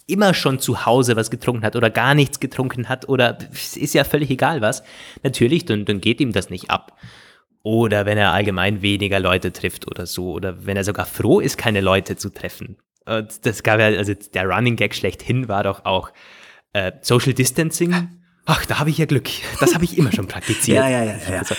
immer schon zu Hause was getrunken hat oder gar nichts getrunken hat oder ist ja völlig egal was, natürlich, dann, dann geht ihm das nicht ab. Oder wenn er allgemein weniger Leute trifft oder so. Oder wenn er sogar froh ist, keine Leute zu treffen. Und das gab ja, also der Running Gag schlechthin war doch auch äh, Social Distancing Ach, da habe ich ja Glück. Das habe ich immer schon praktiziert. ja, ja, ja. ja. Also,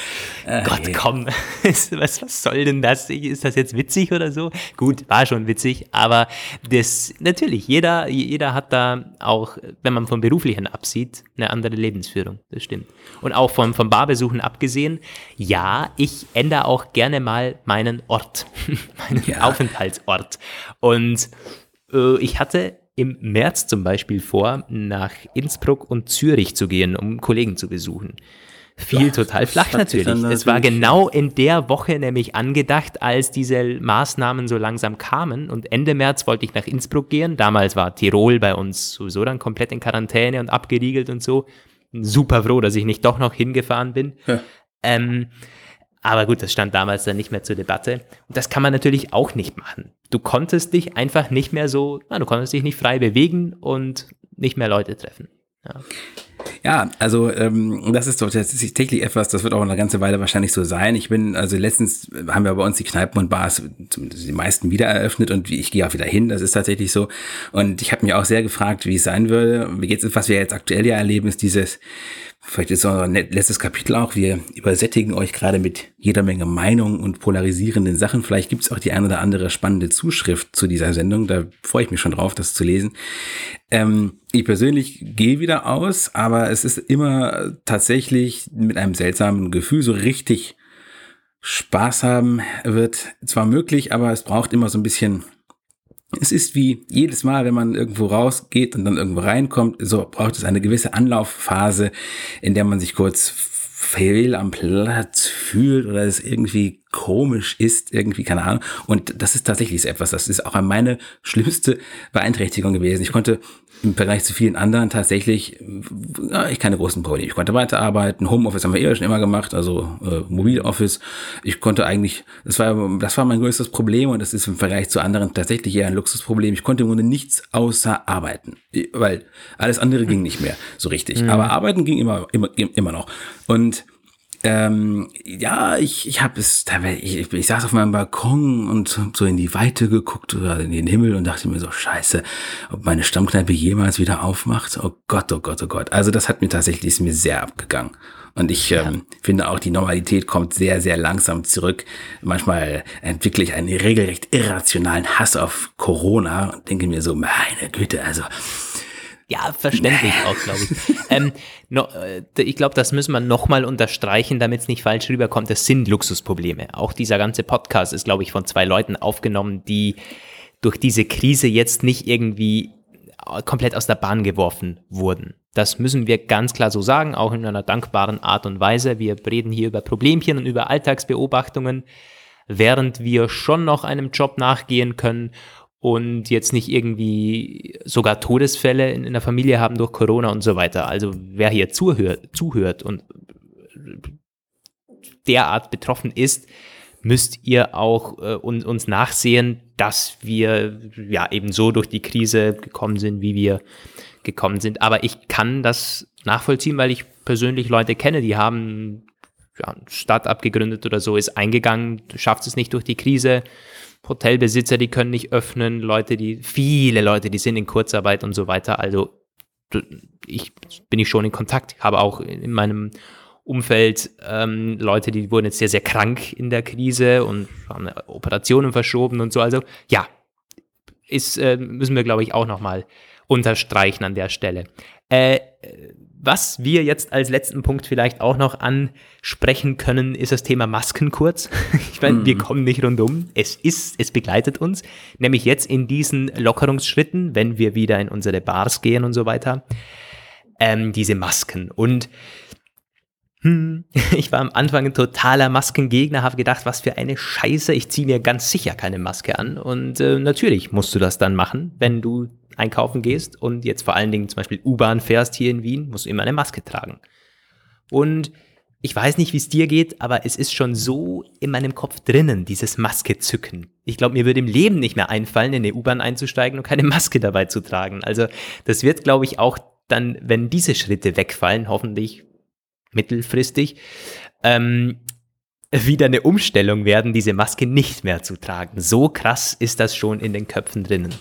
äh, Gott, hey. komm. was, was soll denn das? Ist das jetzt witzig oder so? Gut, war schon witzig, aber das, natürlich, jeder, jeder hat da auch, wenn man vom Beruflichen absieht, eine andere Lebensführung. Das stimmt. Und auch vom, vom Barbesuchen abgesehen, ja, ich ändere auch gerne mal meinen Ort, meinen ja. Aufenthaltsort. Und äh, ich hatte im März zum Beispiel vor, nach Innsbruck und Zürich zu gehen, um Kollegen zu besuchen. Fiel ja, total flach natürlich. Es war genau in der Woche nämlich angedacht, als diese Maßnahmen so langsam kamen. Und Ende März wollte ich nach Innsbruck gehen. Damals war Tirol bei uns sowieso dann komplett in Quarantäne und abgeriegelt und so. Super froh, dass ich nicht doch noch hingefahren bin. Ja. Ähm, aber gut, das stand damals dann nicht mehr zur Debatte. Und das kann man natürlich auch nicht machen. Du konntest dich einfach nicht mehr so, na, du konntest dich nicht frei bewegen und nicht mehr Leute treffen. Ja. Ja, also ähm, das ist doch tatsächlich etwas, das wird auch eine ganze Weile wahrscheinlich so sein. Ich bin, also letztens haben wir bei uns die Kneipen und Bars, die meisten wieder eröffnet und ich gehe auch wieder hin, das ist tatsächlich so. Und ich habe mich auch sehr gefragt, wie es sein würde. Jetzt, was wir jetzt aktuell ja erleben, ist dieses Vielleicht ist unser letztes Kapitel auch. Wir übersättigen euch gerade mit jeder Menge Meinungen und polarisierenden Sachen. Vielleicht gibt es auch die eine oder andere spannende Zuschrift zu dieser Sendung. Da freue ich mich schon drauf, das zu lesen. Ähm, ich persönlich gehe wieder aus, aber es ist immer tatsächlich mit einem seltsamen Gefühl so richtig Spaß haben wird zwar möglich, aber es braucht immer so ein bisschen es ist wie jedes Mal, wenn man irgendwo rausgeht und dann irgendwo reinkommt, so braucht es eine gewisse Anlaufphase, in der man sich kurz fehl am Platz fühlt oder es irgendwie komisch ist, irgendwie, keine Ahnung. Und das ist tatsächlich etwas, das ist auch meine schlimmste Beeinträchtigung gewesen. Ich konnte im Vergleich zu vielen anderen tatsächlich ja, ich keine großen Probleme. Ich konnte weiterarbeiten. Homeoffice haben wir eh schon immer gemacht, also äh, Mobiloffice. Ich konnte eigentlich, das war, das war mein größtes Problem und das ist im Vergleich zu anderen tatsächlich eher ein Luxusproblem. Ich konnte im Grunde nichts außer arbeiten, weil alles andere ging nicht mehr so richtig. Mhm. Aber arbeiten ging immer, immer, immer noch. Und ähm, ja, ich, ich habe es, ich, ich saß auf meinem Balkon und so in die Weite geguckt oder in den Himmel und dachte mir so, scheiße, ob meine Stammkneipe jemals wieder aufmacht. Oh Gott, oh Gott, oh Gott. Also das hat mir tatsächlich, ist mir sehr abgegangen. Und ich ja. ähm, finde auch, die Normalität kommt sehr, sehr langsam zurück. Manchmal entwickle ich einen regelrecht irrationalen Hass auf Corona und denke mir so, meine Güte, also ja, verständlich auch, glaube ich. ähm, no, äh, ich glaube, das müssen wir nochmal unterstreichen, damit es nicht falsch rüberkommt. Das sind Luxusprobleme. Auch dieser ganze Podcast ist, glaube ich, von zwei Leuten aufgenommen, die durch diese Krise jetzt nicht irgendwie äh, komplett aus der Bahn geworfen wurden. Das müssen wir ganz klar so sagen, auch in einer dankbaren Art und Weise. Wir reden hier über Problemchen und über Alltagsbeobachtungen, während wir schon noch einem Job nachgehen können und jetzt nicht irgendwie sogar Todesfälle in, in der Familie haben durch Corona und so weiter. Also wer hier zuhört, zuhört und derart betroffen ist, müsst ihr auch äh, uns, uns nachsehen, dass wir ja eben so durch die Krise gekommen sind, wie wir gekommen sind. Aber ich kann das nachvollziehen, weil ich persönlich Leute kenne, die haben ja, Start gegründet oder so, ist eingegangen, schafft es nicht durch die Krise, Hotelbesitzer, die können nicht öffnen, Leute, die, viele Leute, die sind in Kurzarbeit und so weiter. Also ich bin ich schon in Kontakt, habe auch in meinem Umfeld ähm, Leute, die wurden jetzt sehr, sehr krank in der Krise und haben Operationen verschoben und so. Also ja, ist, äh, müssen wir, glaube ich, auch nochmal unterstreichen an der Stelle. Äh, was wir jetzt als letzten Punkt vielleicht auch noch ansprechen können, ist das Thema Masken kurz. Ich meine, mm. wir mhm. kommen nicht rundum. Es ist, es begleitet uns, nämlich jetzt in diesen Lockerungsschritten, wenn wir wieder in unsere Bars gehen und so weiter. ähm, diese Masken. Und hm, ich war am Anfang ein totaler Maskengegner, habe gedacht, was für eine Scheiße, ich ziehe mir ganz sicher keine Maske an. Und äh, natürlich musst du das dann machen, wenn du einkaufen gehst und jetzt vor allen Dingen zum Beispiel U-Bahn fährst hier in Wien, musst du immer eine Maske tragen. Und ich weiß nicht, wie es dir geht, aber es ist schon so in meinem Kopf drinnen, dieses Maske zücken. Ich glaube, mir würde im Leben nicht mehr einfallen, in eine U-Bahn einzusteigen und keine Maske dabei zu tragen. Also das wird, glaube ich, auch dann, wenn diese Schritte wegfallen, hoffentlich mittelfristig, ähm, wieder eine Umstellung werden, diese Maske nicht mehr zu tragen. So krass ist das schon in den Köpfen drinnen.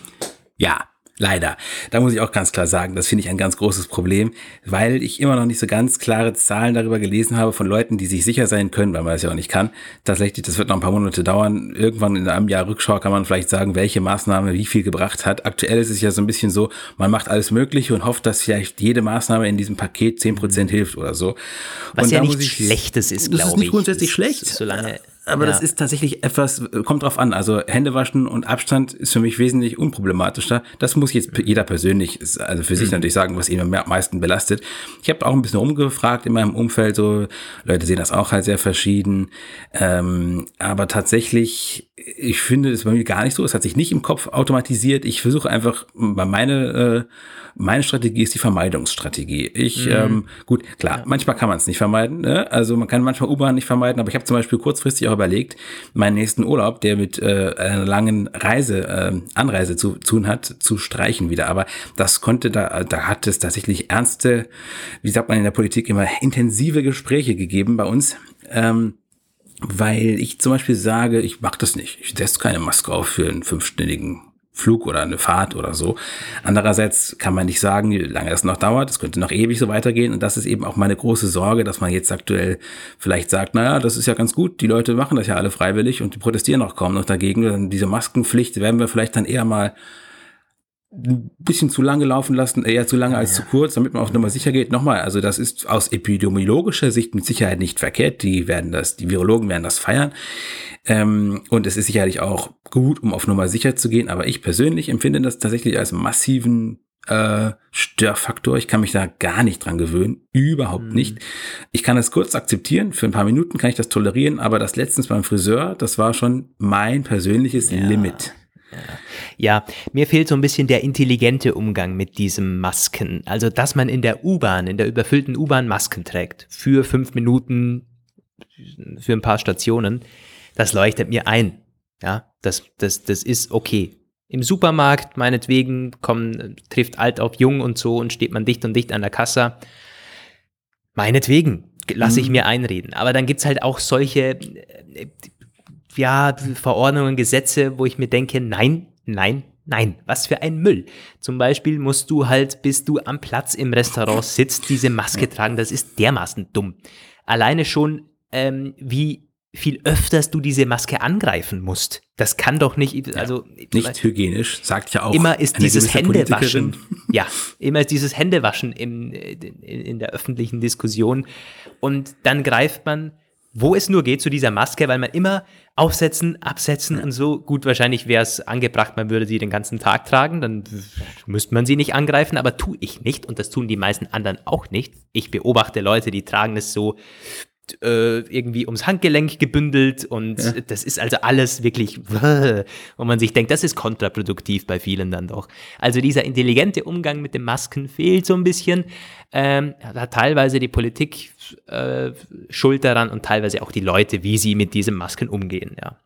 Ja, Leider. Da muss ich auch ganz klar sagen, das finde ich ein ganz großes Problem, weil ich immer noch nicht so ganz klare Zahlen darüber gelesen habe von Leuten, die sich sicher sein können, weil man es ja auch nicht kann. Tatsächlich, das wird noch ein paar Monate dauern. Irgendwann in einem Jahr Rückschau kann man vielleicht sagen, welche Maßnahme wie viel gebracht hat. Aktuell ist es ja so ein bisschen so, man macht alles Mögliche und hofft, dass vielleicht jede Maßnahme in diesem Paket zehn Prozent hilft oder so. Was und ja nichts Schlechtes ist, glaube ich. Das ist nicht grundsätzlich schlecht. Solange aber ja. das ist tatsächlich etwas, kommt drauf an. Also Hände waschen und Abstand ist für mich wesentlich unproblematischer. Das muss jetzt jeder persönlich, also für sich mhm. natürlich sagen, was ihn am meisten belastet. Ich habe auch ein bisschen umgefragt in meinem Umfeld, so Leute sehen das auch halt sehr verschieden. Ähm, aber tatsächlich, ich finde es bei mir gar nicht so. Es hat sich nicht im Kopf automatisiert. Ich versuche einfach meine äh, meine Strategie ist die Vermeidungsstrategie. Ich, mhm. ähm, gut, klar, ja. manchmal kann man es nicht vermeiden. Ne? Also man kann manchmal U-Bahn nicht vermeiden, aber ich habe zum Beispiel kurzfristig auch überlegt, meinen nächsten Urlaub, der mit äh, einer langen Reise, äh, Anreise zu tun hat, zu streichen wieder. Aber das konnte da, da hat es tatsächlich ernste, wie sagt man in der Politik immer, intensive Gespräche gegeben bei uns. Ähm, weil ich zum Beispiel sage, ich mag das nicht. Ich setze keine Maske auf für einen fünfstündigen Flug oder eine Fahrt oder so. Andererseits kann man nicht sagen, wie lange es noch dauert. Es könnte noch ewig so weitergehen. Und das ist eben auch meine große Sorge, dass man jetzt aktuell vielleicht sagt, naja, das ist ja ganz gut. Die Leute machen das ja alle freiwillig und die protestieren auch kaum noch dagegen. Diese Maskenpflicht werden wir vielleicht dann eher mal ein bisschen zu lange laufen lassen, eher zu lange als ja. zu kurz, damit man auf Nummer sicher geht. Nochmal, also das ist aus epidemiologischer Sicht mit Sicherheit nicht verkehrt. Die werden das, die Virologen werden das feiern. Ähm, und es ist sicherlich auch gut, um auf Nummer sicher zu gehen. Aber ich persönlich empfinde das tatsächlich als massiven äh, Störfaktor. Ich kann mich da gar nicht dran gewöhnen. Überhaupt mhm. nicht. Ich kann es kurz akzeptieren. Für ein paar Minuten kann ich das tolerieren. Aber das letztens beim Friseur, das war schon mein persönliches ja. Limit. Ja. Ja, mir fehlt so ein bisschen der intelligente Umgang mit diesem Masken. Also, dass man in der U-Bahn, in der überfüllten U-Bahn Masken trägt. Für fünf Minuten, für ein paar Stationen das leuchtet mir ein. Ja, das, das, das ist okay. Im Supermarkt, meinetwegen, kommen, trifft alt auf jung und so und steht man dicht und dicht an der Kasse. Meinetwegen, lasse ich mhm. mir einreden. Aber dann gibt's halt auch solche, äh, ja, Verordnungen, Gesetze, wo ich mir denke, nein, nein, Nein, was für ein Müll. Zum Beispiel musst du halt, bis du am Platz im Restaurant sitzt, diese Maske tragen. Das ist dermaßen dumm. Alleine schon, ähm, wie viel öfters du diese Maske angreifen musst. Das kann doch nicht, also ja, nicht hygienisch, sagt ja auch. Immer ist dieses Händewaschen, ja, immer ist dieses Händewaschen im, in, in der öffentlichen Diskussion und dann greift man, wo es nur geht, zu dieser Maske, weil man immer aufsetzen, absetzen und so. Gut, wahrscheinlich wäre es angebracht, man würde sie den ganzen Tag tragen, dann müsste man sie nicht angreifen, aber tue ich nicht und das tun die meisten anderen auch nicht. Ich beobachte Leute, die tragen es so äh, irgendwie ums Handgelenk gebündelt und ja. das ist also alles wirklich, wo man sich denkt, das ist kontraproduktiv bei vielen dann doch. Also dieser intelligente Umgang mit den Masken fehlt so ein bisschen. Ähm, da teilweise die Politik äh, schuld daran und teilweise auch die Leute, wie sie mit diesen Masken umgehen, ja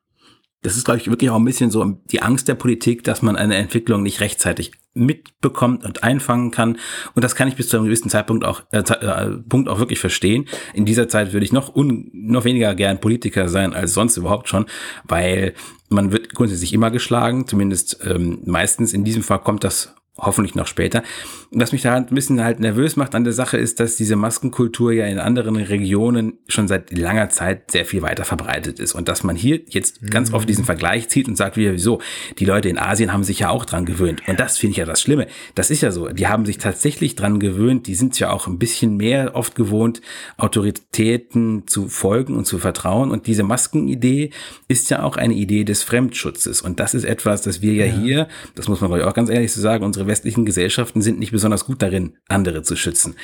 das ist, glaube ich, wirklich auch ein bisschen so die Angst der Politik, dass man eine Entwicklung nicht rechtzeitig mitbekommt und einfangen kann. Und das kann ich bis zu einem gewissen Zeitpunkt auch, äh, äh, Punkt auch wirklich verstehen. In dieser Zeit würde ich noch, un, noch weniger gern Politiker sein als sonst überhaupt schon, weil man wird grundsätzlich immer geschlagen, zumindest ähm, meistens. In diesem Fall kommt das hoffentlich noch später. Was mich da ein bisschen halt nervös macht an der Sache ist, dass diese Maskenkultur ja in anderen Regionen schon seit langer Zeit sehr viel weiter verbreitet ist und dass man hier jetzt mhm. ganz oft diesen Vergleich zieht und sagt, wieso, die Leute in Asien haben sich ja auch dran gewöhnt und das finde ich ja das Schlimme. Das ist ja so, die haben sich tatsächlich dran gewöhnt, die sind ja auch ein bisschen mehr oft gewohnt, Autoritäten zu folgen und zu vertrauen und diese Maskenidee ist ja auch eine Idee des Fremdschutzes und das ist etwas, das wir ja, ja. hier, das muss man auch ganz ehrlich so sagen, unsere unsere westlichen Gesellschaften sind nicht besonders gut darin, andere zu schützen.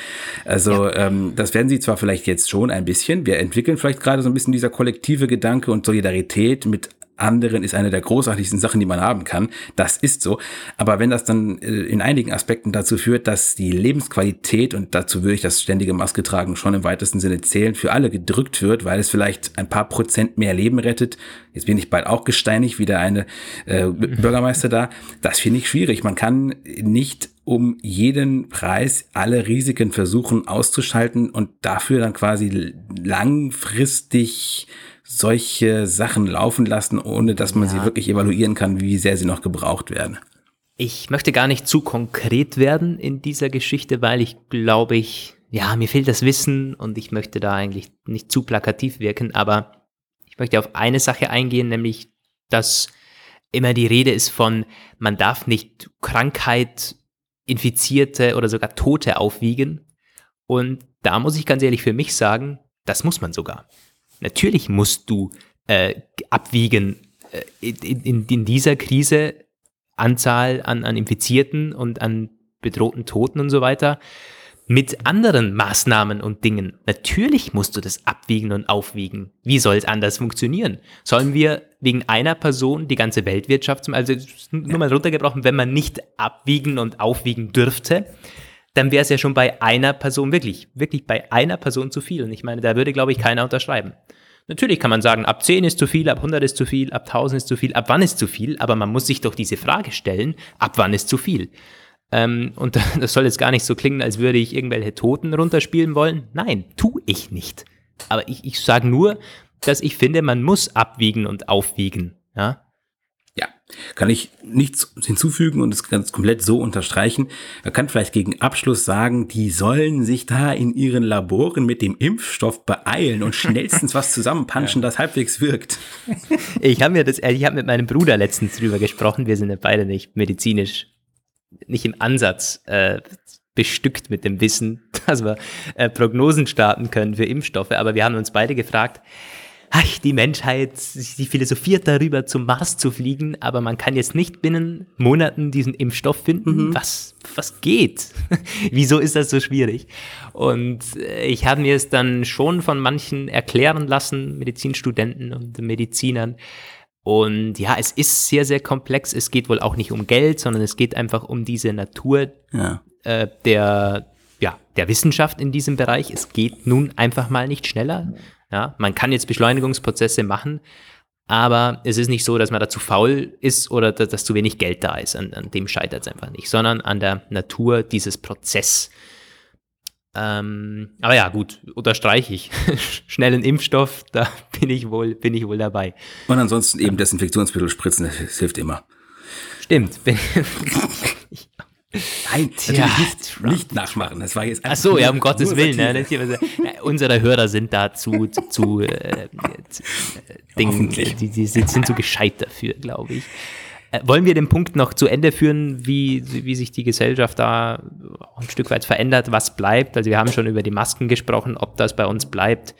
Also ja. ähm, das werden sie zwar vielleicht jetzt schon ein bisschen. Wir entwickeln vielleicht gerade so ein bisschen dieser kollektive Gedanke und Solidarität mit anderen ist eine der großartigsten Sachen, die man haben kann. Das ist so. Aber wenn das dann äh, in einigen Aspekten dazu führt, dass die Lebensqualität, und dazu würde ich das ständige Maske tragen schon im weitesten Sinne zählen, für alle gedrückt wird, weil es vielleicht ein paar Prozent mehr Leben rettet. Jetzt bin ich bald auch gesteinigt, wie der eine äh, Bürgermeister da. Das finde ich schwierig. Man kann nicht um jeden Preis alle Risiken versuchen auszuschalten und dafür dann quasi langfristig solche Sachen laufen lassen, ohne dass man ja. sie wirklich evaluieren kann, wie sehr sie noch gebraucht werden. Ich möchte gar nicht zu konkret werden in dieser Geschichte, weil ich glaube ich, ja, mir fehlt das Wissen und ich möchte da eigentlich nicht zu plakativ wirken, aber ich möchte auf eine Sache eingehen, nämlich, dass immer die Rede ist von, man darf nicht Krankheit, Infizierte oder sogar Tote aufwiegen. Und da muss ich ganz ehrlich für mich sagen, das muss man sogar. Natürlich musst du äh, abwiegen äh, in, in, dieser Krise Anzahl an, an Infizierten und an bedrohten Toten und so weiter mit anderen Maßnahmen und Dingen. Natürlich musst du das abwiegen und aufwiegen. Wie soll es anders funktionieren? Sollen wir wegen einer Person die ganze Weltwirtschaft, zum, also nur mal runtergebrochen, wenn man nicht abwiegen und aufwiegen dürfte, dann wäre es ja schon bei einer Person wirklich, wirklich bei einer Person zu viel. Und ich meine, da würde, glaube ich, keiner unterschreiben. Natürlich kann man sagen, ab 10 ist zu viel, ab 100 ist zu viel, ab 1000 ist zu viel, ab wann ist zu viel, aber man muss sich doch diese Frage stellen, ab wann ist zu viel. Ähm, und das soll jetzt gar nicht so klingen, als würde ich irgendwelche Toten runterspielen wollen. Nein, tu ich nicht. Aber ich, ich sage nur, dass ich finde, man muss abwiegen und aufwiegen. Ja? Kann ich nichts hinzufügen und es ganz komplett so unterstreichen. Man kann vielleicht gegen Abschluss sagen, die sollen sich da in ihren Laboren mit dem Impfstoff beeilen und schnellstens was zusammenpanschen, ja. das halbwegs wirkt. Ich habe mir das, ich habe mit meinem Bruder letztens drüber gesprochen. Wir sind ja beide nicht medizinisch, nicht im Ansatz äh, bestückt mit dem Wissen, dass wir äh, Prognosen starten können für Impfstoffe. Aber wir haben uns beide gefragt, ach, die Menschheit, sie philosophiert darüber, zum Mars zu fliegen, aber man kann jetzt nicht binnen Monaten diesen Impfstoff finden. Mhm. Was, was geht? Wieso ist das so schwierig? Und äh, ich habe mir es dann schon von manchen erklären lassen, Medizinstudenten und Medizinern. Und ja, es ist sehr, sehr komplex. Es geht wohl auch nicht um Geld, sondern es geht einfach um diese Natur ja. äh, der, ja, der Wissenschaft in diesem Bereich. Es geht nun einfach mal nicht schneller. Ja, man kann jetzt Beschleunigungsprozesse machen, aber es ist nicht so, dass man dazu faul ist oder dass, dass zu wenig Geld da ist. An, an dem scheitert es einfach nicht, sondern an der Natur dieses Prozess. Ähm, aber ja, gut, unterstreiche ich. Schnellen Impfstoff, da bin ich wohl, bin ich wohl dabei. Und ansonsten eben Desinfektionsmittel spritzen, das hilft immer. Stimmt. Nein, Tja, nicht, nicht, nachmachen. Das war jetzt Ach so, ja, um Gottes Willen. Ne? Hier, unsere Hörer sind da zu, zu, zu äh, Dingen, die, die, sind zu gescheit dafür, glaube ich. Äh, wollen wir den Punkt noch zu Ende führen, wie, wie sich die Gesellschaft da ein Stück weit verändert, was bleibt? Also wir haben schon über die Masken gesprochen, ob das bei uns bleibt,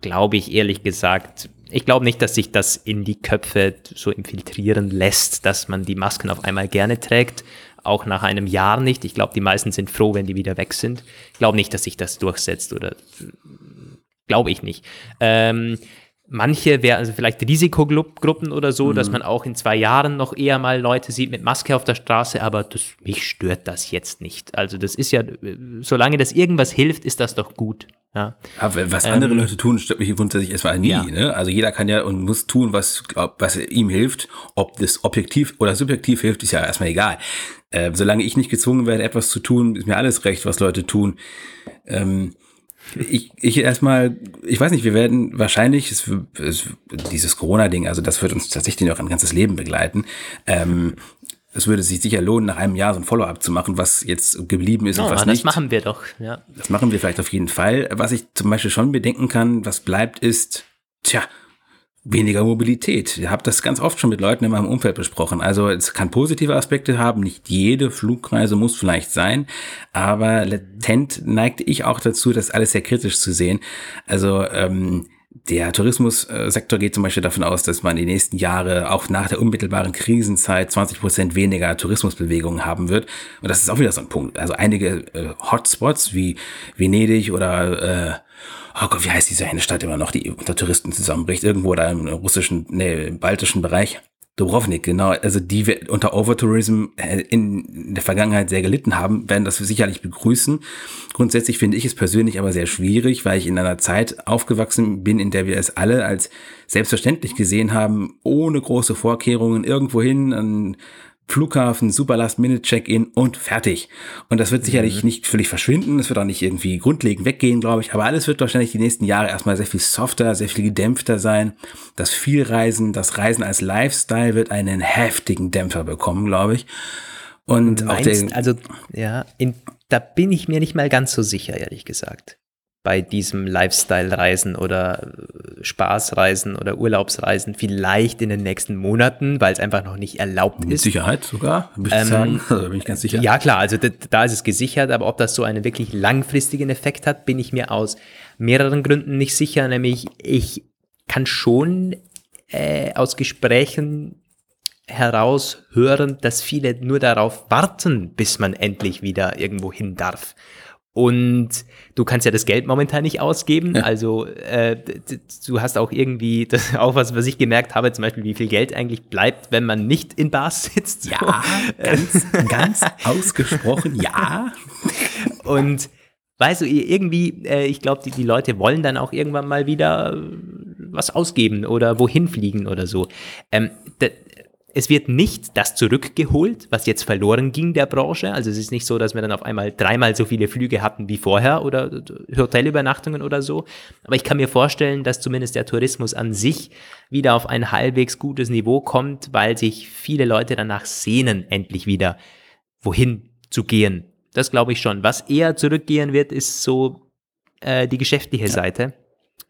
glaube ich ehrlich gesagt. Ich glaube nicht, dass sich das in die Köpfe so infiltrieren lässt, dass man die Masken auf einmal gerne trägt auch nach einem Jahr nicht. Ich glaube, die meisten sind froh, wenn die wieder weg sind. Ich glaube nicht, dass sich das durchsetzt oder glaube ich nicht. Ähm, manche wären also vielleicht Risikogruppen oder so, mhm. dass man auch in zwei Jahren noch eher mal Leute sieht mit Maske auf der Straße, aber das, mich stört das jetzt nicht. Also das ist ja, solange das irgendwas hilft, ist das doch gut. Ja. Aber was andere ähm, Leute tun, stört mich grundsätzlich erstmal nie. Ja. Ne? Also jeder kann ja und muss tun, was, was ihm hilft. Ob das objektiv oder subjektiv hilft, ist ja erstmal egal. Äh, solange ich nicht gezwungen werde, etwas zu tun, ist mir alles recht, was Leute tun. Ähm, ich, ich erstmal, ich weiß nicht, wir werden wahrscheinlich, es, es, dieses Corona-Ding, also das wird uns tatsächlich noch ein ganzes Leben begleiten. Ähm, es würde sich sicher lohnen, nach einem Jahr so ein Follow-up zu machen, was jetzt geblieben ist oh, und was das nicht. Das machen wir doch, ja. Das machen wir vielleicht auf jeden Fall. Was ich zum Beispiel schon bedenken kann, was bleibt, ist, tja, weniger Mobilität. Ich habe das ganz oft schon mit Leuten in meinem Umfeld besprochen. Also es kann positive Aspekte haben. Nicht jede Flugreise muss vielleicht sein, aber latent neigte ich auch dazu, das alles sehr kritisch zu sehen. Also ähm, der Tourismussektor geht zum Beispiel davon aus, dass man die nächsten Jahre auch nach der unmittelbaren Krisenzeit 20 Prozent weniger Tourismusbewegungen haben wird. Und das ist auch wieder so ein Punkt. Also einige äh, Hotspots wie Venedig oder äh, oh Gott, wie heißt diese eine Stadt immer noch, die unter Touristen zusammenbricht, irgendwo da im russischen, nee, im baltischen Bereich. Dubrovnik, genau. Also die unter Overtourism äh, in der Vergangenheit sehr gelitten haben, werden das sicherlich begrüßen. Grundsätzlich finde ich es persönlich aber sehr schwierig, weil ich in einer Zeit aufgewachsen bin, in der wir es alle als selbstverständlich gesehen haben, ohne große Vorkehrungen irgendwohin an Flughafen, super Last-Minute-Check-In und fertig. Und das wird sicherlich mhm. nicht völlig verschwinden, es wird auch nicht irgendwie grundlegend weggehen, glaube ich, aber alles wird wahrscheinlich die nächsten Jahre erstmal sehr viel softer, sehr viel gedämpfter sein. Das Vielreisen, das Reisen als Lifestyle wird einen heftigen Dämpfer bekommen, glaube ich. Und meinst, auch der, also ja, in, da bin ich mir nicht mal ganz so sicher, ehrlich gesagt bei diesem Lifestyle-Reisen oder äh, Spaßreisen oder Urlaubsreisen vielleicht in den nächsten Monaten, weil es einfach noch nicht erlaubt Mit ist. Sicherheit sogar, würde ich ähm, sagen. Also bin ich ganz sicher. Ja, klar, also da ist es gesichert, aber ob das so einen wirklich langfristigen Effekt hat, bin ich mir aus mehreren Gründen nicht sicher. Nämlich, ich kann schon äh, aus Gesprächen heraus hören, dass viele nur darauf warten, bis man endlich wieder irgendwo hin darf. Und du kannst ja das Geld momentan nicht ausgeben. Ja. Also äh, du hast auch irgendwie, das auch was, was ich gemerkt habe, zum Beispiel, wie viel Geld eigentlich bleibt, wenn man nicht in Bars sitzt. Ja, ganz, ganz ausgesprochen, ja. Und weißt du, irgendwie, äh, ich glaube, die, die Leute wollen dann auch irgendwann mal wieder was ausgeben oder wohin fliegen oder so. Ähm, es wird nicht das zurückgeholt, was jetzt verloren ging der Branche. Also es ist nicht so, dass wir dann auf einmal dreimal so viele Flüge hatten wie vorher oder Hotelübernachtungen oder so. Aber ich kann mir vorstellen, dass zumindest der Tourismus an sich wieder auf ein halbwegs gutes Niveau kommt, weil sich viele Leute danach sehnen, endlich wieder wohin zu gehen. Das glaube ich schon. Was eher zurückgehen wird, ist so äh, die geschäftliche ja. Seite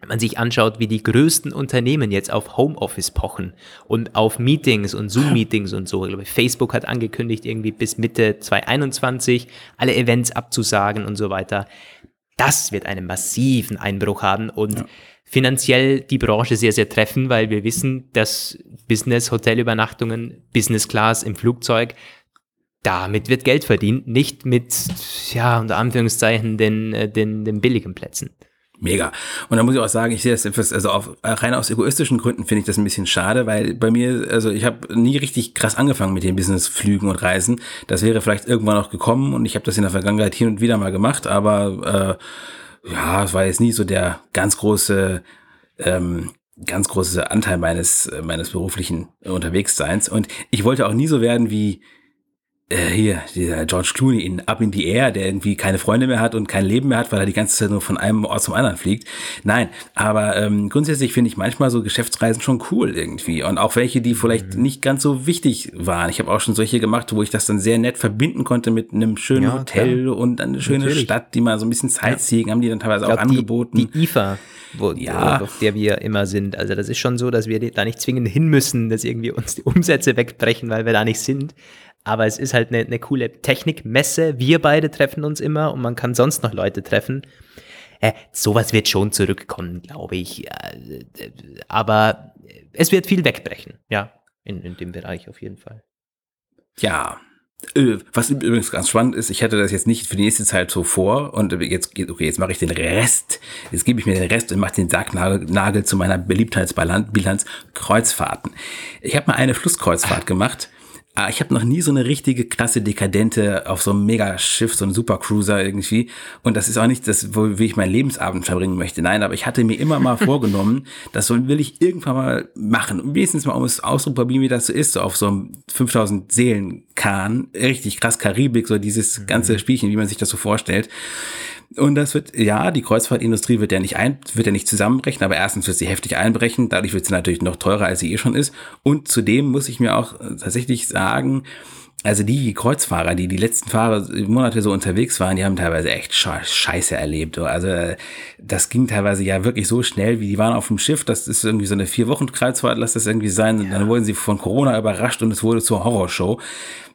wenn man sich anschaut, wie die größten Unternehmen jetzt auf Homeoffice pochen und auf Meetings und Zoom-Meetings und so. Ich glaube, Facebook hat angekündigt, irgendwie bis Mitte 2021 alle Events abzusagen und so weiter. Das wird einen massiven Einbruch haben und ja. finanziell die Branche sehr, sehr treffen, weil wir wissen, dass Business, Hotelübernachtungen, Business Class im Flugzeug, damit wird Geld verdient, nicht mit, ja, unter Anführungszeichen, den, äh, den, den billigen Plätzen. Mega. Und da muss ich auch sagen, ich sehe das etwas, also auf, rein aus egoistischen Gründen finde ich das ein bisschen schade, weil bei mir, also ich habe nie richtig krass angefangen mit den Business-Flügen und Reisen. Das wäre vielleicht irgendwann noch gekommen und ich habe das in der Vergangenheit hin und wieder mal gemacht, aber äh, ja, es war jetzt nie so der ganz große, ähm, ganz große Anteil meines, meines beruflichen Unterwegsseins. Und ich wollte auch nie so werden wie äh, hier, dieser George Clooney in Up in the Air, der irgendwie keine Freunde mehr hat und kein Leben mehr hat, weil er die ganze Zeit nur von einem Ort zum anderen fliegt. Nein, aber ähm, grundsätzlich finde ich manchmal so Geschäftsreisen schon cool irgendwie. Und auch welche, die vielleicht mhm. nicht ganz so wichtig waren. Ich habe auch schon solche gemacht, wo ich das dann sehr nett verbinden konnte mit einem schönen ja, Hotel klar. und eine schöne Natürlich. Stadt, die mal so ein bisschen Sightseeing ja. haben die dann teilweise glaub, auch angeboten. Die, die IFA, wo, ja. auf der wir immer sind. Also das ist schon so, dass wir da nicht zwingend hin müssen, dass irgendwie uns die Umsätze wegbrechen, weil wir da nicht sind. Aber es ist halt eine, eine coole Technikmesse. Wir beide treffen uns immer und man kann sonst noch Leute treffen. Äh, sowas wird schon zurückkommen, glaube ich. Aber es wird viel wegbrechen, ja, in, in dem Bereich auf jeden Fall. Ja, äh, was übrigens ganz spannend ist, ich hatte das jetzt nicht für die nächste Zeit so vor und jetzt okay, jetzt mache ich den Rest. Jetzt gebe ich mir den Rest und mache den Sargnagel zu meiner Beliebtheitsbilanz Kreuzfahrten. Ich habe mal eine Flusskreuzfahrt gemacht ich habe noch nie so eine richtige krasse Dekadente auf so einem Megaschiff, so ein Supercruiser irgendwie. Und das ist auch nicht das, wo ich meinen Lebensabend verbringen möchte. Nein, aber ich hatte mir immer mal vorgenommen, das will ich irgendwann mal machen. Und wenigstens mal, um es auszuprobieren, wie das so ist, so auf so einem 5000 Seelen Kahn, richtig krass Karibik, so dieses ganze mhm. Spielchen, wie man sich das so vorstellt. Und das wird, ja, die Kreuzfahrtindustrie wird ja nicht ein, wird ja nicht zusammenbrechen, aber erstens wird sie heftig einbrechen, dadurch wird sie natürlich noch teurer, als sie eh schon ist. Und zudem muss ich mir auch tatsächlich sagen, also die Kreuzfahrer, die die letzten Fahrer, Monate so unterwegs waren, die haben teilweise echt Scheiße erlebt. Also das ging teilweise ja wirklich so schnell, wie die waren auf dem Schiff. Das ist irgendwie so eine vier Wochen Kreuzfahrt, lass das irgendwie sein. Und dann wurden sie von Corona überrascht und es wurde zur Horrorshow.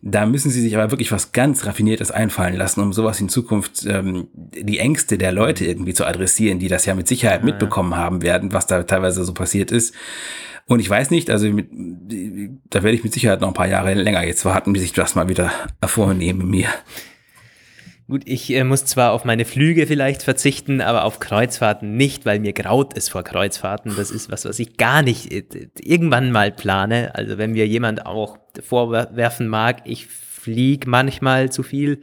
Da müssen sie sich aber wirklich was ganz Raffiniertes einfallen lassen, um sowas in Zukunft ähm, die Ängste der Leute irgendwie zu adressieren, die das ja mit Sicherheit ja, mitbekommen ja. haben werden, was da teilweise so passiert ist. Und ich weiß nicht, also mit, da werde ich mit Sicherheit noch ein paar Jahre länger jetzt warten, bis ich das mal wieder vornehme mir. Gut, ich äh, muss zwar auf meine Flüge vielleicht verzichten, aber auf Kreuzfahrten nicht, weil mir graut es vor Kreuzfahrten. Das ist was, was ich gar nicht äh, irgendwann mal plane. Also wenn mir jemand auch vorwerfen mag, ich fliege manchmal zu viel,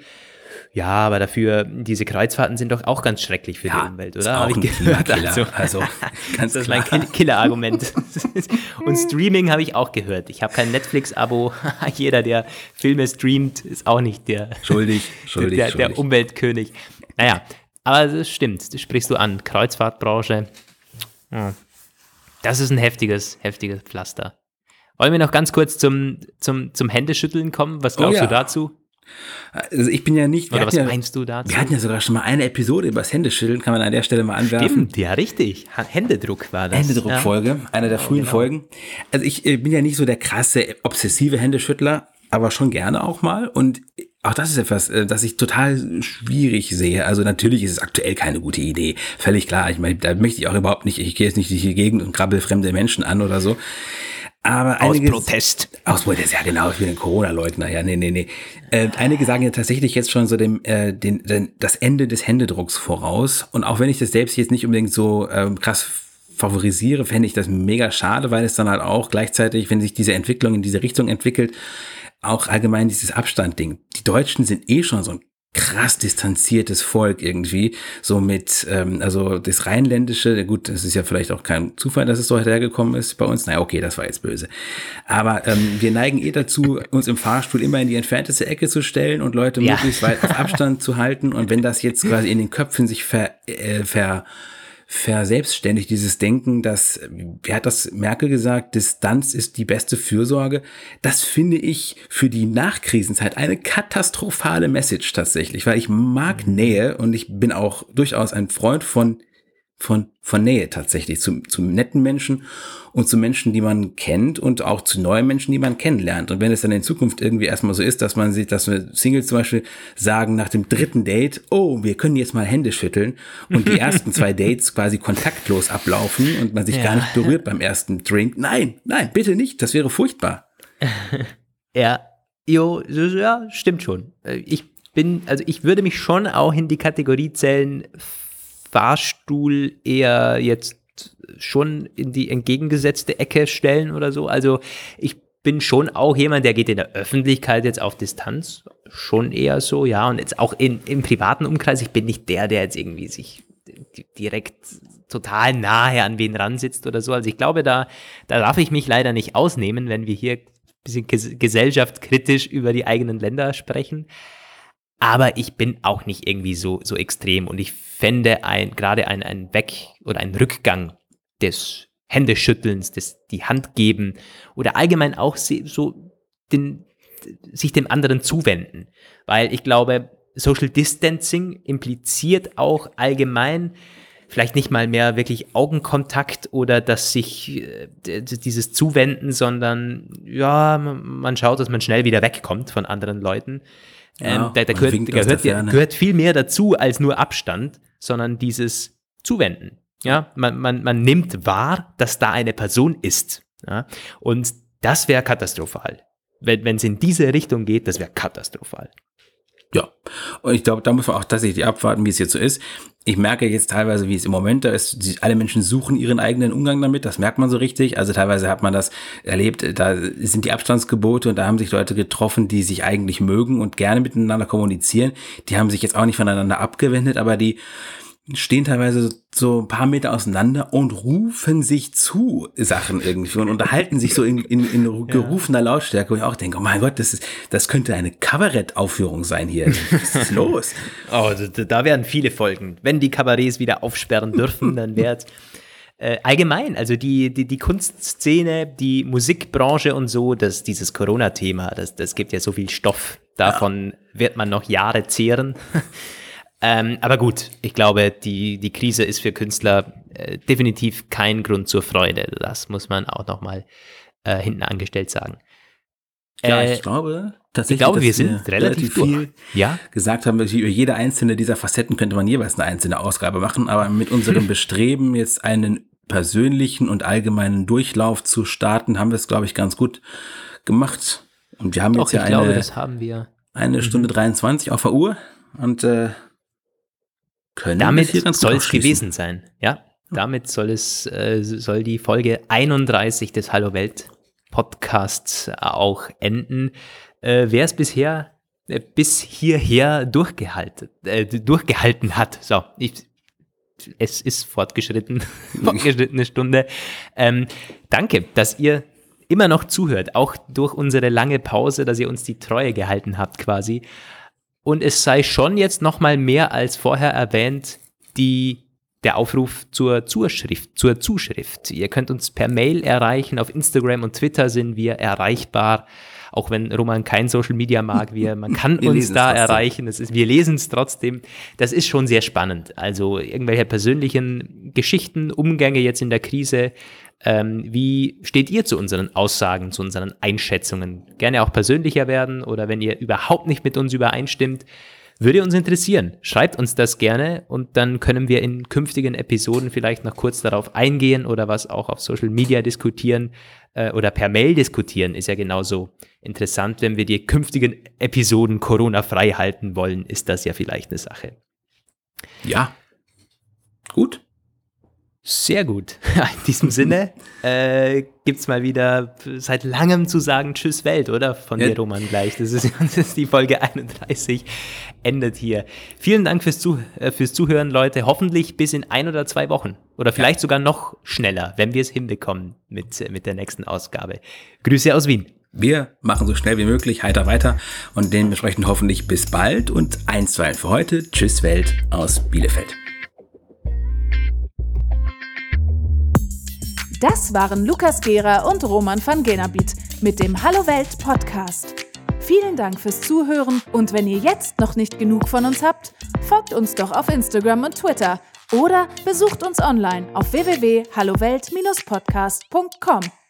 ja, aber dafür, diese Kreuzfahrten sind doch auch ganz schrecklich für ja, die Umwelt, oder? Habe ich gehört. Also, also das ist mein Killer-Argument. Und Streaming habe ich auch gehört. Ich habe kein Netflix-Abo. Jeder, der Filme streamt, ist auch nicht der, schuldig, schuldig, der, schuldig. der Umweltkönig. Naja, aber das stimmt. Das sprichst du an. Kreuzfahrtbranche. Ja. Das ist ein heftiges, heftiges Pflaster. Wollen wir noch ganz kurz zum, zum, zum Händeschütteln kommen? Was glaubst oh ja. du dazu? Also ich bin ja nicht. Oder was ja, meinst du dazu? Wir hatten ja sogar schon mal eine Episode über das Händeschütteln, kann man an der Stelle mal anwerfen. Stimmt, ja, richtig. Händedruck war das. Händedruckfolge, ja. einer der frühen genau. Folgen. Also ich äh, bin ja nicht so der krasse, obsessive Händeschüttler, aber schon gerne auch mal. Und auch das ist etwas, äh, das ich total schwierig sehe. Also natürlich ist es aktuell keine gute Idee. Völlig klar. Ich meine, da möchte ich auch überhaupt nicht, ich gehe jetzt nicht durch die Gegend und krabbel fremde Menschen an oder so. Aber aus einige, Protest. Aus Protest, ja genau, ich bin ein Corona-Leugner, ja, nee, nee, nee. Äh, einige sagen ja tatsächlich jetzt schon so dem, äh, den, den, das Ende des Händedrucks voraus. Und auch wenn ich das selbst jetzt nicht unbedingt so ähm, krass favorisiere, fände ich das mega schade, weil es dann halt auch gleichzeitig, wenn sich diese Entwicklung in diese Richtung entwickelt, auch allgemein dieses Abstandding. Die Deutschen sind eh schon so ein krass distanziertes Volk irgendwie, so mit, ähm, also das Rheinländische, gut, das ist ja vielleicht auch kein Zufall, dass es so hergekommen ist bei uns, naja, okay, das war jetzt böse, aber ähm, wir neigen eh dazu, uns im Fahrstuhl immer in die entfernteste Ecke zu stellen und Leute ja. möglichst weit auf Abstand zu halten. Und wenn das jetzt quasi in den Köpfen sich ver, äh, ver verselbstständigt, dieses Denken, dass, wie hat das Merkel gesagt, Distanz ist die beste Fürsorge. Das finde ich für die Nachkrisenzeit eine katastrophale Message tatsächlich, weil ich mag mhm. Nähe und ich bin auch durchaus ein Freund von von, von Nähe tatsächlich zu, zu netten Menschen und zu Menschen, die man kennt und auch zu neuen Menschen, die man kennenlernt. Und wenn es dann in Zukunft irgendwie erstmal so ist, dass man sieht, dass wir Singles zum Beispiel sagen nach dem dritten Date, oh, wir können jetzt mal Hände schütteln und die ersten zwei Dates quasi kontaktlos ablaufen und man sich ja. gar nicht berührt beim ersten Drink. Nein, nein, bitte nicht, das wäre furchtbar. ja, jo, ja, stimmt schon. Äh, ich bin, also ich würde mich schon auch in die Kategorie zählen, Fahrstuhl eher jetzt schon in die entgegengesetzte Ecke stellen oder so. Also ich bin schon auch jemand, der geht in der Öffentlichkeit jetzt auf Distanz. Schon eher so, ja. Und jetzt auch in, im privaten Umkreis. Ich bin nicht der, der jetzt irgendwie sich direkt total nahe an wen ransitzt oder so. Also ich glaube, da, da darf ich mich leider nicht ausnehmen, wenn wir hier ein bisschen gesellschaftskritisch über die eigenen Länder sprechen. Aber ich bin auch nicht irgendwie so, so extrem und ich fände ein, gerade ein, ein Weg oder ein Rückgang des Händeschüttelns, des die Hand geben oder allgemein auch so den, sich dem anderen zuwenden. Weil ich glaube, Social Distancing impliziert auch allgemein vielleicht nicht mal mehr wirklich Augenkontakt oder dass sich äh, dieses Zuwenden, sondern ja, man schaut, dass man schnell wieder wegkommt von anderen Leuten. Ähm, da, da gehört, gehört, gehört, viel mehr dazu als nur Abstand, sondern dieses Zuwenden. Ja, man, man, man nimmt wahr, dass da eine Person ist. Ja? Und das wäre katastrophal. Wenn es in diese Richtung geht, das wäre katastrophal. Ja, und ich glaube, da muss man auch tatsächlich abwarten, wie es jetzt so ist. Ich merke jetzt teilweise, wie es im Moment da ist, alle Menschen suchen ihren eigenen Umgang damit, das merkt man so richtig. Also teilweise hat man das erlebt, da sind die Abstandsgebote und da haben sich Leute getroffen, die sich eigentlich mögen und gerne miteinander kommunizieren. Die haben sich jetzt auch nicht voneinander abgewendet, aber die stehen teilweise so ein paar Meter auseinander und rufen sich zu Sachen irgendwie und unterhalten sich so in, in, in gerufener Lautstärke, wo ich auch denke, oh mein Gott, das ist, das könnte eine Kabarett-Aufführung sein hier. Was ist los? oh, da, da werden viele Folgen. Wenn die Kabarets wieder aufsperren dürfen, dann wird äh, allgemein, also die, die, die Kunstszene, die Musikbranche und so, das, dieses Corona-Thema, das, das gibt ja so viel Stoff. Davon ja. wird man noch Jahre zehren. Ähm, aber gut, ich glaube, die, die Krise ist für Künstler äh, definitiv kein Grund zur Freude. Das muss man auch nochmal äh, hinten angestellt sagen. Ja, äh, ich glaube tatsächlich. Ich glaube, wir sind relativ, relativ viel ja? gesagt haben. Über jede einzelne dieser Facetten könnte man jeweils eine einzelne Ausgabe machen, aber mit unserem Bestreben, jetzt einen persönlichen und allgemeinen Durchlauf zu starten, haben wir es, glaube ich, ganz gut gemacht. Und wir haben Doch, jetzt ja eine, glaube, eine mhm. Stunde 23 auf der Uhr und äh, können Damit soll es gewesen sein. Ja, damit soll es äh, soll die Folge 31 des Hallo Welt Podcasts auch enden. Äh, Wer es bisher äh, bis hierher durchgehalten, äh, durchgehalten hat, so, ich, es ist fortgeschritten, fortgeschrittene Stunde. Ähm, danke, dass ihr immer noch zuhört, auch durch unsere lange Pause, dass ihr uns die Treue gehalten habt quasi. Und es sei schon jetzt noch mal mehr als vorher erwähnt, die der Aufruf zur Zuschrift, zur Zuschrift. Ihr könnt uns per Mail erreichen. Auf Instagram und Twitter sind wir erreichbar. Auch wenn Roman kein Social Media mag, wir, man kann uns da erreichen. Das ist, wir lesen es trotzdem. Das ist schon sehr spannend. Also irgendwelche persönlichen Geschichten, Umgänge jetzt in der Krise. Ähm, wie steht ihr zu unseren Aussagen, zu unseren Einschätzungen? Gerne auch persönlicher werden oder wenn ihr überhaupt nicht mit uns übereinstimmt, würde uns interessieren. Schreibt uns das gerne und dann können wir in künftigen Episoden vielleicht noch kurz darauf eingehen oder was auch auf Social Media diskutieren äh, oder per Mail diskutieren. Ist ja genauso interessant. Wenn wir die künftigen Episoden Corona-frei halten wollen, ist das ja vielleicht eine Sache. Ja. Gut. Sehr gut. In diesem Sinne äh, gibt es mal wieder seit langem zu sagen Tschüss Welt, oder? Von ja. dir, Roman, gleich. Das ist, das ist, die Folge 31, endet hier. Vielen Dank fürs, zu, äh, fürs Zuhören, Leute. Hoffentlich bis in ein oder zwei Wochen. Oder vielleicht ja. sogar noch schneller, wenn wir es hinbekommen mit, mit der nächsten Ausgabe. Grüße aus Wien. Wir machen so schnell wie möglich heiter weiter und dementsprechend hoffentlich bis bald und eins, zwei für heute. Tschüss Welt aus Bielefeld. Das waren Lukas Gera und Roman van Genabit mit dem Hallo Welt Podcast. Vielen Dank fürs Zuhören und wenn ihr jetzt noch nicht genug von uns habt, folgt uns doch auf Instagram und Twitter oder besucht uns online auf www.hallowelt-podcast.com.